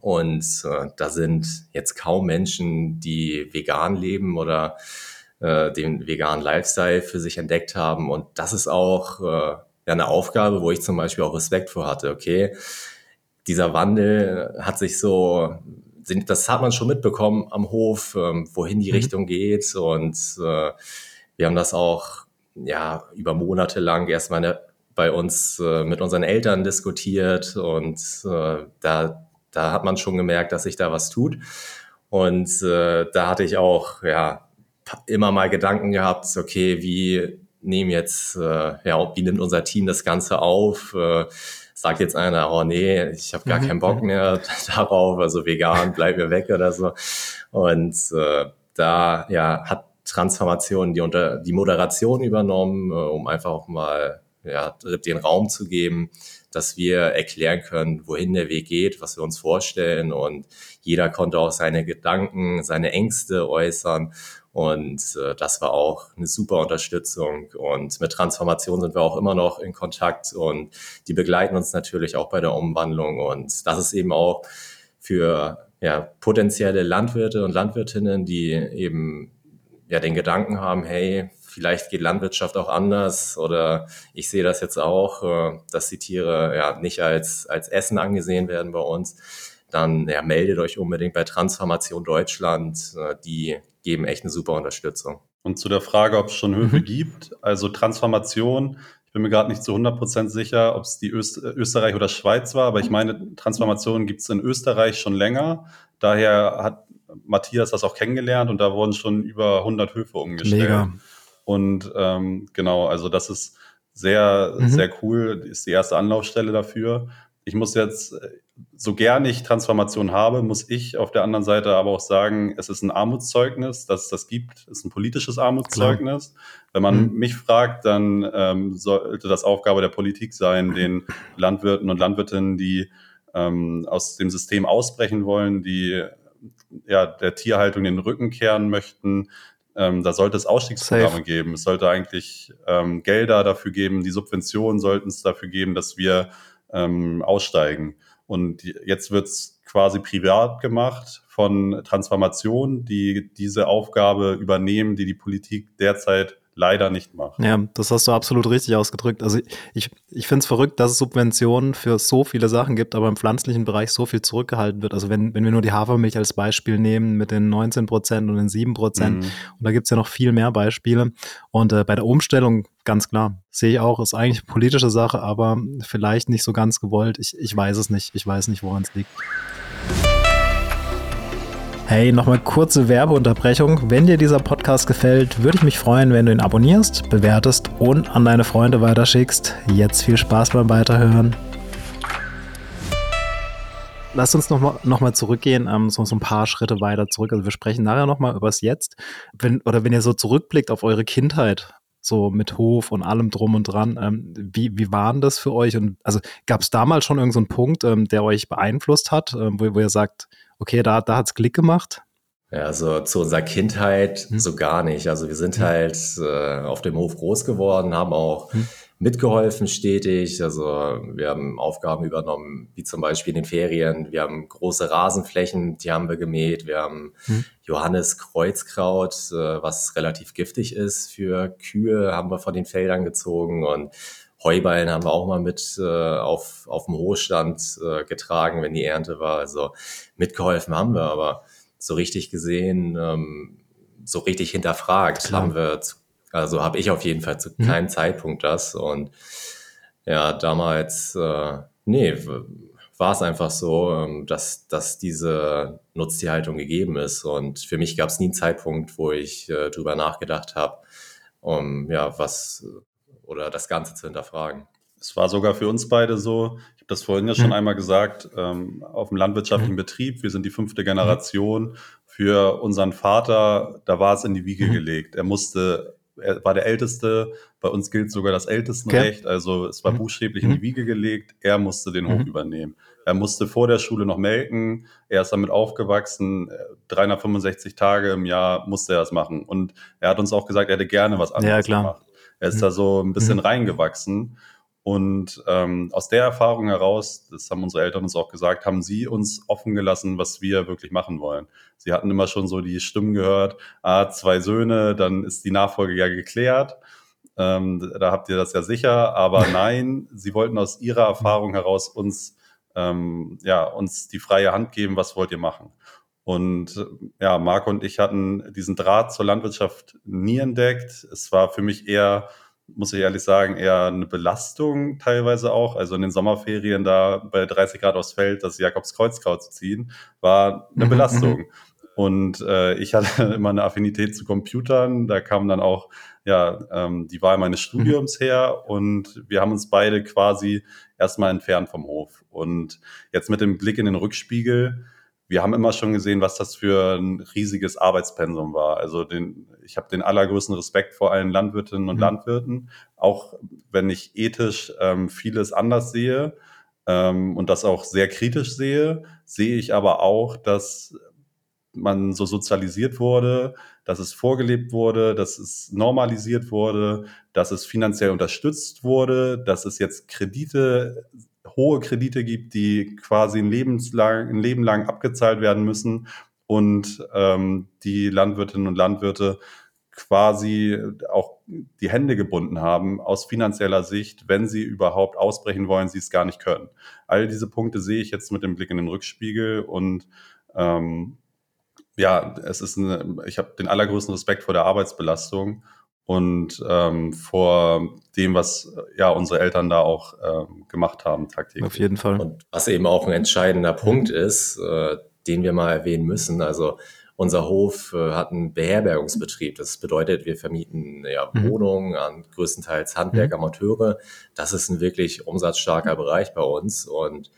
Und äh, da sind jetzt kaum Menschen, die vegan leben oder äh, den veganen Lifestyle für sich entdeckt haben. Und das ist auch äh, ja, eine Aufgabe, wo ich zum Beispiel auch Respekt vor hatte. Okay, dieser Wandel hat sich so, das hat man schon mitbekommen am Hof, ähm, wohin die mhm. Richtung geht. Und äh, wir haben das auch ja über Monate lang erstmal bei uns äh, mit unseren Eltern diskutiert und äh, da, da hat man schon gemerkt, dass sich da was tut. Und äh, da hatte ich auch ja immer mal Gedanken gehabt, okay, wie nehmen jetzt, äh, ja, wie nimmt unser Team das Ganze auf? Äh, sagt jetzt einer, oh nee, ich habe gar mhm. keinen Bock mhm. mehr darauf, also vegan, bleib mir weg oder so. Und äh, da ja, hat Transformation die, unter, die Moderation übernommen, äh, um einfach auch mal ja, den Raum zu geben, dass wir erklären können, wohin der Weg geht, was wir uns vorstellen. Und jeder konnte auch seine Gedanken, seine Ängste äußern. Und äh, das war auch eine super Unterstützung. Und mit Transformation sind wir auch immer noch in Kontakt und die begleiten uns natürlich auch bei der Umwandlung. Und das ist eben auch für ja, potenzielle Landwirte und Landwirtinnen, die eben ja den Gedanken haben, hey, vielleicht geht Landwirtschaft auch anders oder ich sehe das jetzt auch, äh, dass die Tiere ja nicht als, als Essen angesehen werden bei uns, dann ja, meldet euch unbedingt bei Transformation Deutschland. Äh, die geben echt eine super Unterstützung. Und zu der Frage, ob es schon Höfe mhm. gibt, also Transformation, ich bin mir gerade nicht zu 100% sicher, ob es die Öst Österreich oder Schweiz war, aber ich meine, Transformation gibt es in Österreich schon länger. Daher hat Matthias das auch kennengelernt und da wurden schon über 100 Höfe umgestellt. Mega. Und ähm, genau, also das ist sehr, mhm. sehr cool, ist die erste Anlaufstelle dafür. Ich muss jetzt, so gern ich Transformation habe, muss ich auf der anderen Seite aber auch sagen, es ist ein Armutszeugnis, dass es das gibt, es ist ein politisches Armutszeugnis. Klar. Wenn man mhm. mich fragt, dann ähm, sollte das Aufgabe der Politik sein, den Landwirten und Landwirtinnen, die ähm, aus dem System ausbrechen wollen, die ja, der Tierhaltung den Rücken kehren möchten, ähm, da sollte es Ausstiegsprogramme Safe. geben. Es sollte eigentlich ähm, Gelder dafür geben, die Subventionen sollten es dafür geben, dass wir ähm, aussteigen. Und jetzt wird es quasi privat gemacht von Transformationen, die diese Aufgabe übernehmen, die die Politik derzeit leider nicht macht. Ja, das hast du absolut richtig ausgedrückt. Also ich, ich finde es verrückt, dass es Subventionen für so viele Sachen gibt, aber im pflanzlichen Bereich so viel zurückgehalten wird. Also wenn, wenn wir nur die Hafermilch als Beispiel nehmen mit den 19 Prozent und den 7 Prozent, mhm. und da gibt es ja noch viel mehr Beispiele. Und äh, bei der Umstellung, ganz klar, sehe ich auch, ist eigentlich eine politische Sache, aber vielleicht nicht so ganz gewollt. Ich, ich weiß es nicht. Ich weiß nicht, woran es liegt. Hey, nochmal kurze Werbeunterbrechung. Wenn dir dieser Podcast gefällt, würde ich mich freuen, wenn du ihn abonnierst, bewertest und an deine Freunde weiterschickst. Jetzt viel Spaß beim Weiterhören. Lass uns nochmal noch mal zurückgehen, ähm, so, so ein paar Schritte weiter zurück. Also wir sprechen nachher nochmal über das Jetzt. Wenn, oder wenn ihr so zurückblickt auf eure Kindheit, so mit Hof und allem drum und dran. Ähm, wie, wie waren das für euch? Und also gab es damals schon irgendeinen so Punkt, ähm, der euch beeinflusst hat, ähm, wo, wo ihr sagt, okay, da, da hat es Klick gemacht? Ja, also zu unserer Kindheit hm. so gar nicht. Also wir sind hm. halt äh, auf dem Hof groß geworden, haben auch hm. mitgeholfen stetig. Also wir haben Aufgaben übernommen, wie zum Beispiel in den Ferien. Wir haben große Rasenflächen, die haben wir gemäht. Wir haben hm. Johannes Kreuzkraut, äh, was relativ giftig ist für Kühe, haben wir von den Feldern gezogen und Heuballen haben wir auch mal mit äh, auf, auf dem Hochstand äh, getragen, wenn die Ernte war. Also mitgeholfen haben wir, aber so richtig gesehen, ähm, so richtig hinterfragt Klar. haben wir, zu, also habe ich auf jeden Fall zu mhm. keinem Zeitpunkt das. Und ja, damals, äh, nee, war es einfach so, ähm, dass, dass diese Nutztierhaltung gegeben ist. Und für mich gab es nie einen Zeitpunkt, wo ich äh, drüber nachgedacht habe, um ja, was oder das Ganze zu hinterfragen. Es war sogar für uns beide so, ich habe das vorhin ja schon mhm. einmal gesagt, ähm, auf dem landwirtschaftlichen mhm. Betrieb, wir sind die fünfte Generation. Für unseren Vater, da war es in die Wiege mhm. gelegt. Er musste, er war der Älteste, bei uns gilt sogar das Ältestenrecht, okay. also es war mhm. buchstäblich in die mhm. Wiege gelegt, er musste den Hof mhm. übernehmen. Er musste vor der Schule noch melken, er ist damit aufgewachsen, 365 Tage im Jahr musste er das machen. Und er hat uns auch gesagt, er hätte gerne was anderes ja, gemacht. Er ist mhm. da so ein bisschen mhm. reingewachsen. Und ähm, aus der Erfahrung heraus, das haben unsere Eltern uns auch gesagt, haben sie uns offen gelassen, was wir wirklich machen wollen. Sie hatten immer schon so die Stimmen gehört, ah, zwei Söhne, dann ist die Nachfolge ja geklärt. Ähm, da habt ihr das ja sicher. Aber nein, sie wollten aus ihrer Erfahrung heraus uns, ähm, ja, uns die freie Hand geben, was wollt ihr machen. Und ja, Marco und ich hatten diesen Draht zur Landwirtschaft nie entdeckt. Es war für mich eher, muss ich ehrlich sagen, eher eine Belastung teilweise auch. Also in den Sommerferien da bei 30 Grad aufs Feld das Jakobskreuzkraut zu ziehen, war eine mhm, Belastung. Mhm. Und äh, ich hatte immer eine Affinität zu Computern. Da kam dann auch ja ähm, die Wahl meines mhm. Studiums her und wir haben uns beide quasi erstmal entfernt vom Hof. Und jetzt mit dem Blick in den Rückspiegel wir haben immer schon gesehen, was das für ein riesiges Arbeitspensum war. Also den, ich habe den allergrößten Respekt vor allen Landwirtinnen und mhm. Landwirten, auch wenn ich ethisch ähm, vieles anders sehe ähm, und das auch sehr kritisch sehe, sehe ich aber auch, dass man so sozialisiert wurde, dass es vorgelebt wurde, dass es normalisiert wurde, dass es finanziell unterstützt wurde, dass es jetzt Kredite, hohe Kredite gibt, die quasi ein, lebenslang, ein Leben lang abgezahlt werden müssen und ähm, die Landwirtinnen und Landwirte quasi auch die Hände gebunden haben aus finanzieller Sicht, wenn sie überhaupt ausbrechen wollen, sie es gar nicht können. All diese Punkte sehe ich jetzt mit dem Blick in den Rückspiegel und ähm, ja, es ist eine, ich habe den allergrößten Respekt vor der Arbeitsbelastung und ähm, vor dem, was ja unsere Eltern da auch ähm, gemacht haben tagtäglich. Auf jeden Fall. Und was eben auch ein entscheidender Punkt ist, äh, den wir mal erwähnen müssen. Also unser Hof äh, hat einen Beherbergungsbetrieb. Das bedeutet, wir vermieten ja, mhm. Wohnungen an größtenteils Handwerker, mhm. Amateure. Das ist ein wirklich umsatzstarker Bereich bei uns. Und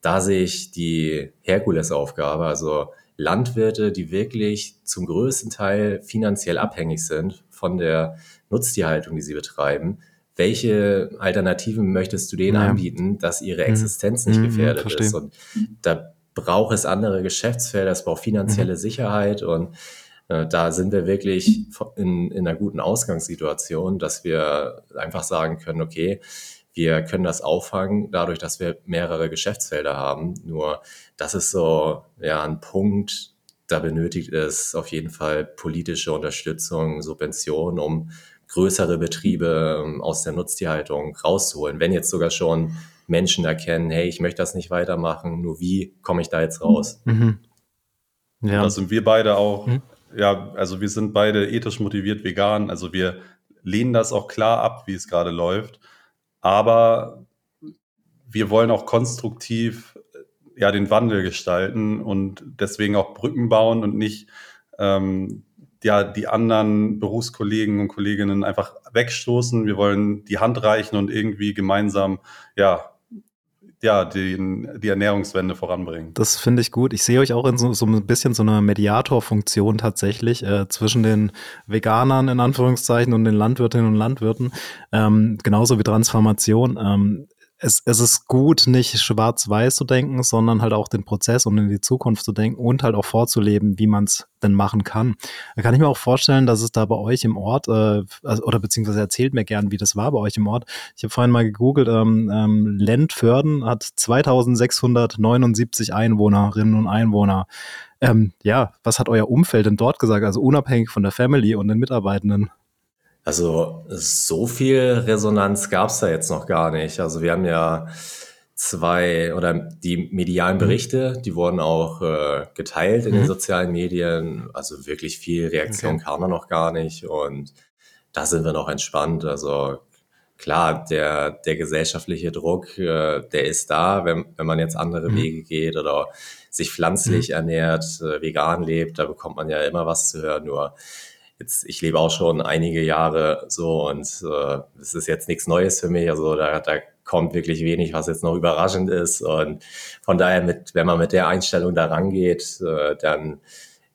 da sehe ich die Herkulesaufgabe, also Landwirte, die wirklich zum größten Teil finanziell abhängig sind von der Nutztierhaltung, die sie betreiben. Welche Alternativen möchtest du denen ja. anbieten, dass ihre mhm. Existenz nicht mhm, gefährdet verstehe. ist? Und da braucht es andere Geschäftsfelder, es braucht finanzielle mhm. Sicherheit und äh, da sind wir wirklich in, in einer guten Ausgangssituation, dass wir einfach sagen können, okay, wir können das auffangen, dadurch, dass wir mehrere Geschäftsfelder haben. Nur das ist so ja ein Punkt, da benötigt es auf jeden Fall politische Unterstützung, Subventionen, um größere Betriebe ähm, aus der Nutztierhaltung rauszuholen. Wenn jetzt sogar schon Menschen erkennen, hey, ich möchte das nicht weitermachen, nur wie komme ich da jetzt raus? Mhm. Ja. Da sind wir beide auch, mhm. ja, also wir sind beide ethisch motiviert vegan, also wir lehnen das auch klar ab, wie es gerade läuft aber wir wollen auch konstruktiv ja den Wandel gestalten und deswegen auch Brücken bauen und nicht ähm, ja die anderen Berufskollegen und Kolleginnen einfach wegstoßen. Wir wollen die Hand reichen und irgendwie gemeinsam ja ja, die, die Ernährungswende voranbringen. Das finde ich gut. Ich sehe euch auch in so, so ein bisschen so einer Mediatorfunktion tatsächlich äh, zwischen den Veganern in Anführungszeichen und den Landwirtinnen und Landwirten, ähm, genauso wie Transformation. Ähm, es, es ist gut, nicht schwarz-weiß zu denken, sondern halt auch den Prozess und in die Zukunft zu denken und halt auch vorzuleben, wie man es denn machen kann. Da kann ich mir auch vorstellen, dass es da bei euch im Ort, äh, also, oder beziehungsweise erzählt mir gern, wie das war bei euch im Ort. Ich habe vorhin mal gegoogelt, ähm, ähm, Lentförden hat 2679 Einwohnerinnen und Einwohner. Ähm, ja, was hat euer Umfeld denn dort gesagt? Also unabhängig von der Family und den Mitarbeitenden? Also so viel Resonanz gab es da jetzt noch gar nicht. Also wir haben ja zwei oder die medialen mhm. Berichte, die wurden auch äh, geteilt in mhm. den sozialen Medien. Also wirklich viel Reaktion okay. kam da noch gar nicht und da sind wir noch entspannt. Also klar, der, der gesellschaftliche Druck, äh, der ist da, wenn, wenn man jetzt andere mhm. Wege geht oder sich pflanzlich mhm. ernährt, äh, vegan lebt, da bekommt man ja immer was zu hören. Nur jetzt, ich lebe auch schon einige Jahre so und äh, es ist jetzt nichts Neues für mich. Also da, da kommt wirklich wenig, was jetzt noch überraschend ist. Und von daher, mit, wenn man mit der Einstellung da rangeht, äh, dann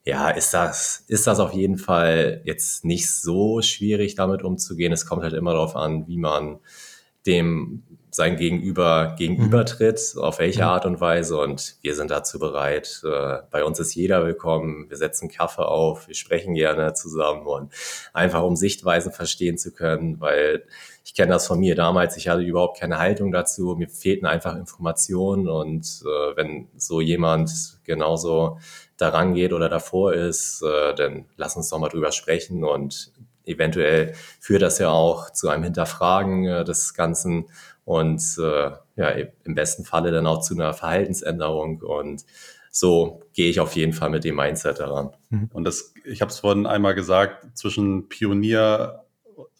ja, ist das, ist das auf jeden Fall jetzt nicht so schwierig, damit umzugehen. Es kommt halt immer darauf an, wie man dem sein Gegenüber gegenübertritt, mhm. auf welche mhm. Art und Weise. Und wir sind dazu bereit. Äh, bei uns ist jeder willkommen. Wir setzen Kaffee auf, wir sprechen gerne zusammen und einfach um Sichtweisen verstehen zu können, weil ich kenne das von mir damals. Ich hatte überhaupt keine Haltung dazu. Mir fehlten einfach Informationen und äh, wenn so jemand genauso daran geht oder davor ist, äh, dann lass uns doch mal drüber sprechen und eventuell führt das ja auch zu einem Hinterfragen äh, des Ganzen und äh, ja, im besten Falle dann auch zu einer Verhaltensänderung und so gehe ich auf jeden Fall mit dem Mindset daran. Mhm. Und das, ich habe es vorhin einmal gesagt, zwischen Pionier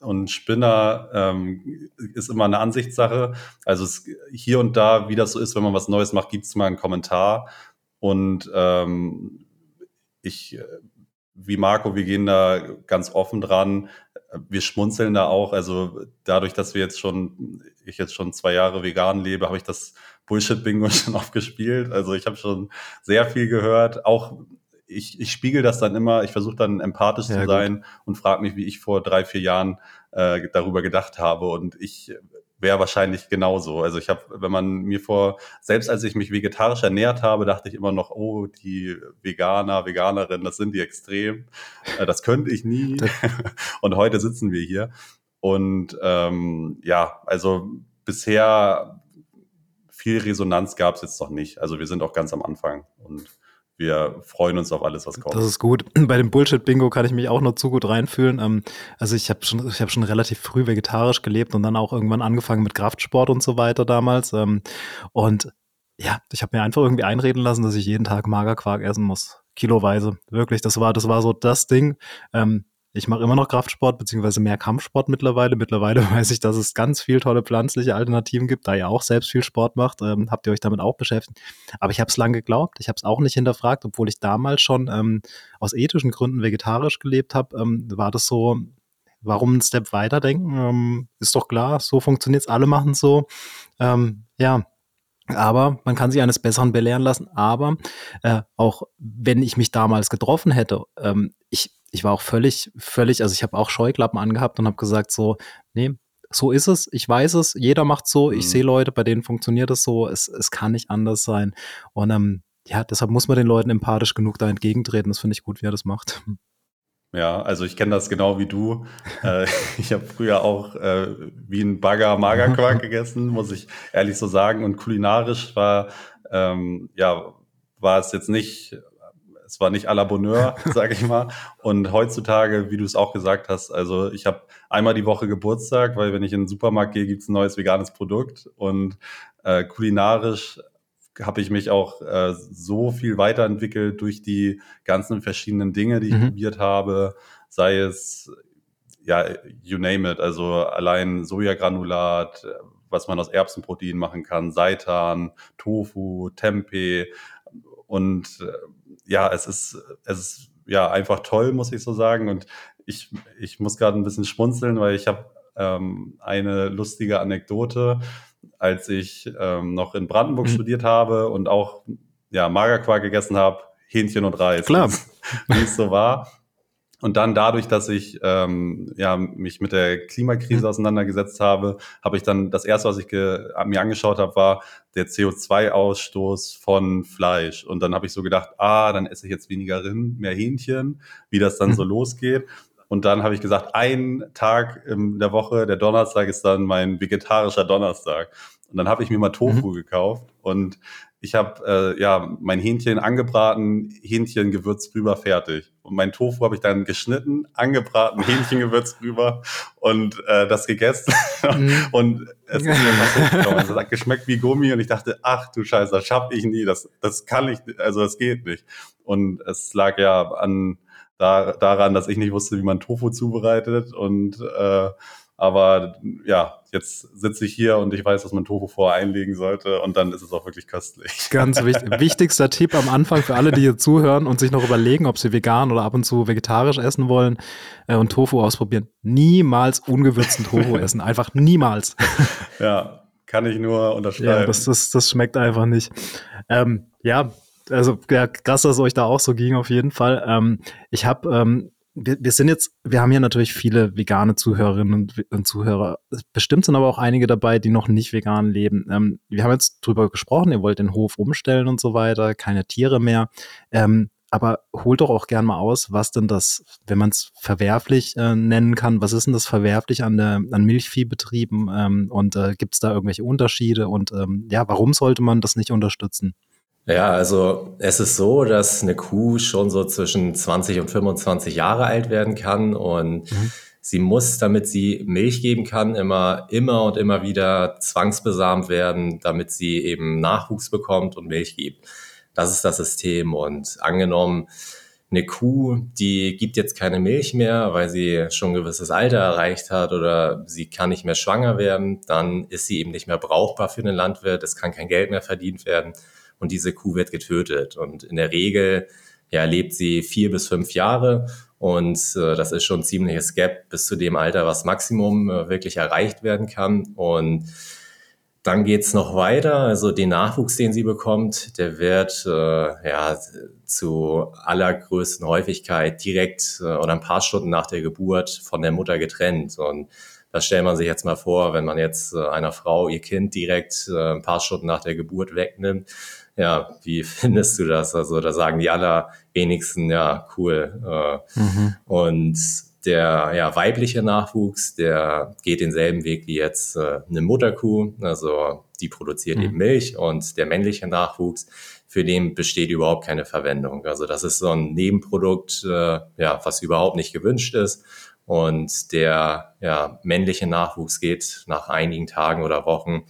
und Spinner ähm, ist immer eine Ansichtssache. Also es, hier und da, wie das so ist, wenn man was Neues macht, gibt es mal einen Kommentar. Und ähm, ich wie Marco, wir gehen da ganz offen dran. Wir schmunzeln da auch. Also dadurch, dass wir jetzt schon, ich jetzt schon zwei Jahre vegan lebe, habe ich das Bullshit-Bingo schon oft gespielt. Also ich habe schon sehr viel gehört. Auch ich, ich spiegel das dann immer, ich versuche dann empathisch ja, zu sein gut. und frage mich, wie ich vor drei, vier Jahren äh, darüber gedacht habe. Und ich wäre wahrscheinlich genauso. Also ich habe, wenn man mir vor, selbst als ich mich vegetarisch ernährt habe, dachte ich immer noch, oh, die Veganer, Veganerin, das sind die extrem. Äh, das könnte ich nie. und heute sitzen wir hier. Und ähm, ja, also bisher viel Resonanz gab es jetzt noch nicht. Also wir sind auch ganz am Anfang und wir freuen uns auf alles, was kommt. Das ist gut. Bei dem Bullshit-Bingo kann ich mich auch noch zu gut reinfühlen. Ähm, also ich habe schon, ich habe schon relativ früh vegetarisch gelebt und dann auch irgendwann angefangen mit Kraftsport und so weiter damals. Ähm, und ja, ich habe mir einfach irgendwie einreden lassen, dass ich jeden Tag Magerquark essen muss. Kiloweise. Wirklich, das war, das war so das Ding. Ähm, ich mache immer noch Kraftsport beziehungsweise mehr Kampfsport mittlerweile. Mittlerweile weiß ich, dass es ganz viel tolle pflanzliche Alternativen gibt, da ihr auch selbst viel Sport macht. Ähm, habt ihr euch damit auch beschäftigt? Aber ich habe es lange geglaubt. Ich habe es auch nicht hinterfragt, obwohl ich damals schon ähm, aus ethischen Gründen vegetarisch gelebt habe. Ähm, war das so, warum einen Step weiterdenken? Ähm, ist doch klar, so funktioniert es, alle machen es so. Ähm, ja, aber man kann sich eines Besseren belehren lassen. Aber äh, auch wenn ich mich damals getroffen hätte, ähm, ich, ich war auch völlig, völlig, also ich habe auch Scheuklappen angehabt und habe gesagt so, nee, so ist es, ich weiß es, jeder macht so, ich mhm. sehe Leute, bei denen funktioniert es so, es, es kann nicht anders sein. Und ähm, ja, deshalb muss man den Leuten empathisch genug da entgegentreten. Das finde ich gut, wie er das macht. Ja, also ich kenne das genau wie du. äh, ich habe früher auch äh, wie ein Bagger Magerquark gegessen, muss ich ehrlich so sagen. Und kulinarisch war ähm, ja war es jetzt nicht, es war nicht à la Bonheur, sage ich mal. Und heutzutage, wie du es auch gesagt hast, also ich habe einmal die Woche Geburtstag, weil wenn ich in den Supermarkt gehe, gibt's ein neues veganes Produkt. Und äh, kulinarisch habe ich mich auch äh, so viel weiterentwickelt durch die ganzen verschiedenen Dinge, die ich mhm. probiert habe, sei es ja, you name it, also allein Sojagranulat, was man aus Erbsenprotein machen kann, Seitan, Tofu, Tempeh und äh, ja, es ist es ist ja einfach toll, muss ich so sagen und ich ich muss gerade ein bisschen schmunzeln, weil ich habe ähm, eine lustige Anekdote als ich ähm, noch in Brandenburg mhm. studiert habe und auch ja, Magerquark gegessen habe, Hähnchen und Reis. Klar. Wie es so war. Und dann dadurch, dass ich ähm, ja, mich mit der Klimakrise mhm. auseinandergesetzt habe, habe ich dann das erste, was ich mir angeschaut habe, war der CO2-Ausstoß von Fleisch. Und dann habe ich so gedacht, ah, dann esse ich jetzt weniger Rind, mehr Hähnchen, wie das dann mhm. so losgeht. Und dann habe ich gesagt, ein Tag in der Woche, der Donnerstag ist dann mein vegetarischer Donnerstag. Und dann habe ich mir mal Tofu mhm. gekauft und ich habe äh, ja mein Hähnchen angebraten, Hähnchen Gewürz rüber fertig. Und mein Tofu habe ich dann geschnitten, angebraten, Hähnchengewürz rüber und äh, das gegessen. Mhm. und es, es hat geschmeckt wie Gummi und ich dachte, ach du Scheiße, das schaffe ich nie, das, das kann ich, also das geht nicht. Und es lag ja an da, daran, dass ich nicht wusste, wie man Tofu zubereitet. Und äh, aber ja, jetzt sitze ich hier und ich weiß, dass man Tofu vorher einlegen sollte und dann ist es auch wirklich köstlich. Ganz wichtig. Wichtigster Tipp am Anfang für alle, die hier zuhören und sich noch überlegen, ob sie vegan oder ab und zu vegetarisch essen wollen äh, und Tofu ausprobieren. Niemals ungewürzten Tofu essen. Einfach niemals. Ja, kann ich nur unterschreiben. Ja, das, das, das schmeckt einfach nicht. Ähm, ja, also ja, krass, dass es euch da auch so ging, auf jeden Fall. Ähm, ich habe, ähm, wir, wir sind jetzt, wir haben hier natürlich viele vegane Zuhörerinnen und, und, Zuhörer. Bestimmt sind aber auch einige dabei, die noch nicht vegan leben. Ähm, wir haben jetzt drüber gesprochen, ihr wollt den Hof umstellen und so weiter, keine Tiere mehr. Ähm, aber holt doch auch gern mal aus, was denn das, wenn man es verwerflich äh, nennen kann, was ist denn das verwerflich an, der, an Milchviehbetrieben ähm, und äh, gibt es da irgendwelche Unterschiede und ähm, ja, warum sollte man das nicht unterstützen? Ja, also es ist so, dass eine Kuh schon so zwischen 20 und 25 Jahre alt werden kann und mhm. sie muss, damit sie Milch geben kann, immer, immer und immer wieder zwangsbesamt werden, damit sie eben Nachwuchs bekommt und Milch gibt. Das ist das System und angenommen, eine Kuh, die gibt jetzt keine Milch mehr, weil sie schon ein gewisses Alter erreicht hat oder sie kann nicht mehr schwanger werden, dann ist sie eben nicht mehr brauchbar für den Landwirt, es kann kein Geld mehr verdient werden und diese Kuh wird getötet. Und in der Regel ja, lebt sie vier bis fünf Jahre und äh, das ist schon ein ziemliches Gap bis zu dem Alter, was Maximum äh, wirklich erreicht werden kann. Und dann geht's noch weiter. Also den Nachwuchs, den sie bekommt, der wird äh, ja zu allergrößten Häufigkeit direkt äh, oder ein paar Stunden nach der Geburt von der Mutter getrennt. Und das stellt man sich jetzt mal vor, wenn man jetzt äh, einer Frau ihr Kind direkt äh, ein paar Stunden nach der Geburt wegnimmt. Ja, wie findest du das? Also da sagen die allerwenigsten, ja, cool. Äh, mhm. Und der ja, weibliche Nachwuchs, der geht denselben Weg wie jetzt äh, eine Mutterkuh, also die produziert mhm. eben Milch und der männliche Nachwuchs, für den besteht überhaupt keine Verwendung. Also das ist so ein Nebenprodukt, äh, ja, was überhaupt nicht gewünscht ist. Und der ja, männliche Nachwuchs geht nach einigen Tagen oder Wochen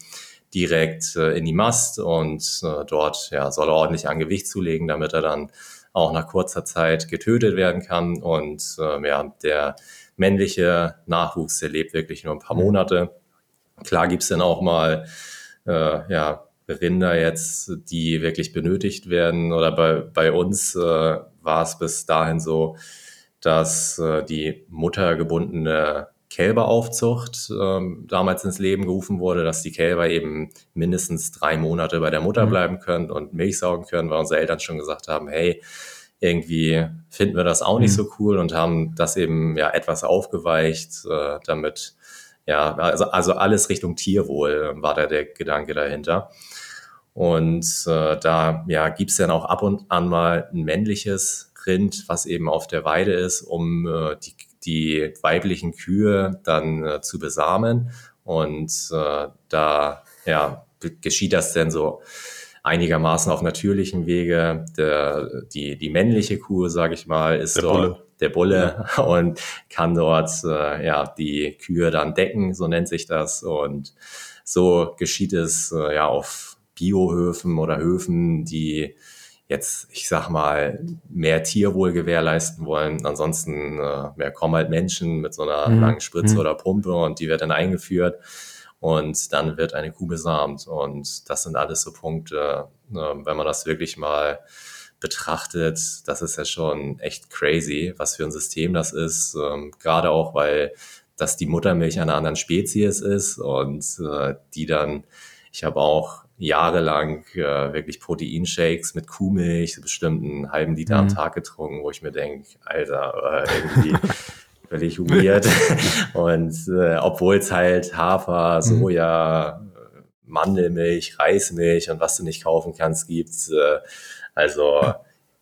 direkt äh, in die Mast und äh, dort ja, soll er ordentlich an Gewicht zulegen, damit er dann auch nach kurzer Zeit getötet werden kann. Und äh, ja, der männliche Nachwuchs, der lebt wirklich nur ein paar mhm. Monate. Klar gibt's dann auch mal äh, ja, Rinder jetzt, die wirklich benötigt werden. Oder bei, bei uns äh, war es bis dahin so, dass äh, die muttergebundene Kälberaufzucht ähm, damals ins Leben gerufen wurde, dass die Kälber eben mindestens drei Monate bei der Mutter mhm. bleiben können und Milch saugen können, weil unsere Eltern schon gesagt haben, hey, irgendwie finden wir das auch nicht mhm. so cool und haben das eben ja etwas aufgeweicht, äh, damit ja, also, also alles Richtung Tierwohl war da der Gedanke dahinter. Und äh, da ja, gibt's dann auch ab und an mal ein männliches Rind, was eben auf der Weide ist, um äh, die die weiblichen Kühe dann äh, zu besamen. Und äh, da ja, geschieht das dann so einigermaßen auf natürlichem Wege. Der, die, die männliche Kuh, sage ich mal, ist der dort Bulle. der Bulle ja. und kann dort äh, ja, die Kühe dann decken, so nennt sich das. Und so geschieht es äh, ja auf Biohöfen oder Höfen, die jetzt, ich sag mal, mehr Tierwohl gewährleisten wollen. Ansonsten äh, mehr kommen halt Menschen mit so einer mhm. langen Spritze mhm. oder Pumpe und die wird dann eingeführt und dann wird eine Kuh besamt. Und das sind alles so Punkte, äh, wenn man das wirklich mal betrachtet, das ist ja schon echt crazy, was für ein System das ist. Ähm, gerade auch, weil das die Muttermilch einer anderen Spezies ist und äh, die dann, ich habe auch jahrelang äh, wirklich Proteinshakes mit Kuhmilch, bestimmt einen halben Liter mhm. am Tag getrunken, wo ich mir denke, Alter, äh, irgendwie völlig weird. Und äh, obwohl es halt Hafer, mhm. Soja, mhm. Mandelmilch, Reismilch und was du nicht kaufen kannst, gibt's. Äh, also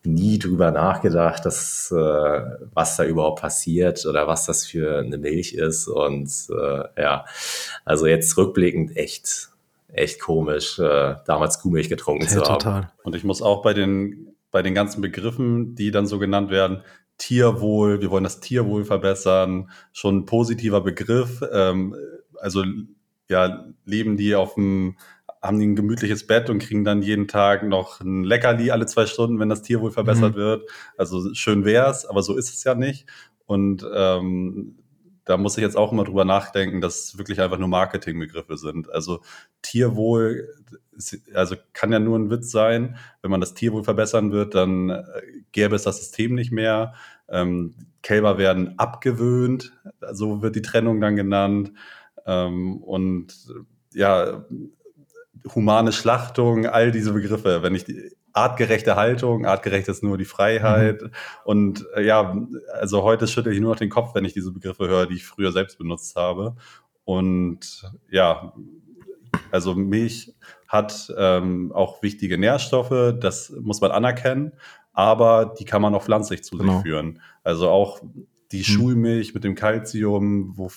nie drüber nachgedacht, dass, äh, was da überhaupt passiert oder was das für eine Milch ist. Und äh, ja, also jetzt rückblickend echt echt komisch, äh, damals Kuhmilch getrunken ja, zu haben. Total. Und ich muss auch bei den, bei den ganzen Begriffen, die dann so genannt werden, Tierwohl, wir wollen das Tierwohl verbessern, schon ein positiver Begriff. Ähm, also ja, leben die auf dem, haben die ein gemütliches Bett und kriegen dann jeden Tag noch ein Leckerli alle zwei Stunden, wenn das Tierwohl verbessert mhm. wird. Also schön wär's, aber so ist es ja nicht. Und ähm, da muss ich jetzt auch immer drüber nachdenken, dass es wirklich einfach nur Marketingbegriffe sind. Also Tierwohl, also kann ja nur ein Witz sein. Wenn man das Tierwohl verbessern wird, dann äh, gäbe es das System nicht mehr. Ähm, Kälber werden abgewöhnt, so wird die Trennung dann genannt. Ähm, und ja, humane Schlachtung, all diese Begriffe, wenn ich die, artgerechte Haltung, artgerecht ist nur die Freiheit. Mhm. Und äh, ja, also heute schüttel ich nur noch den Kopf, wenn ich diese Begriffe höre, die ich früher selbst benutzt habe. Und ja, also Milch hat ähm, auch wichtige Nährstoffe, das muss man anerkennen, aber die kann man auch pflanzlich zu genau. sich führen. Also auch die mhm. Schulmilch mit dem Kalzium, wo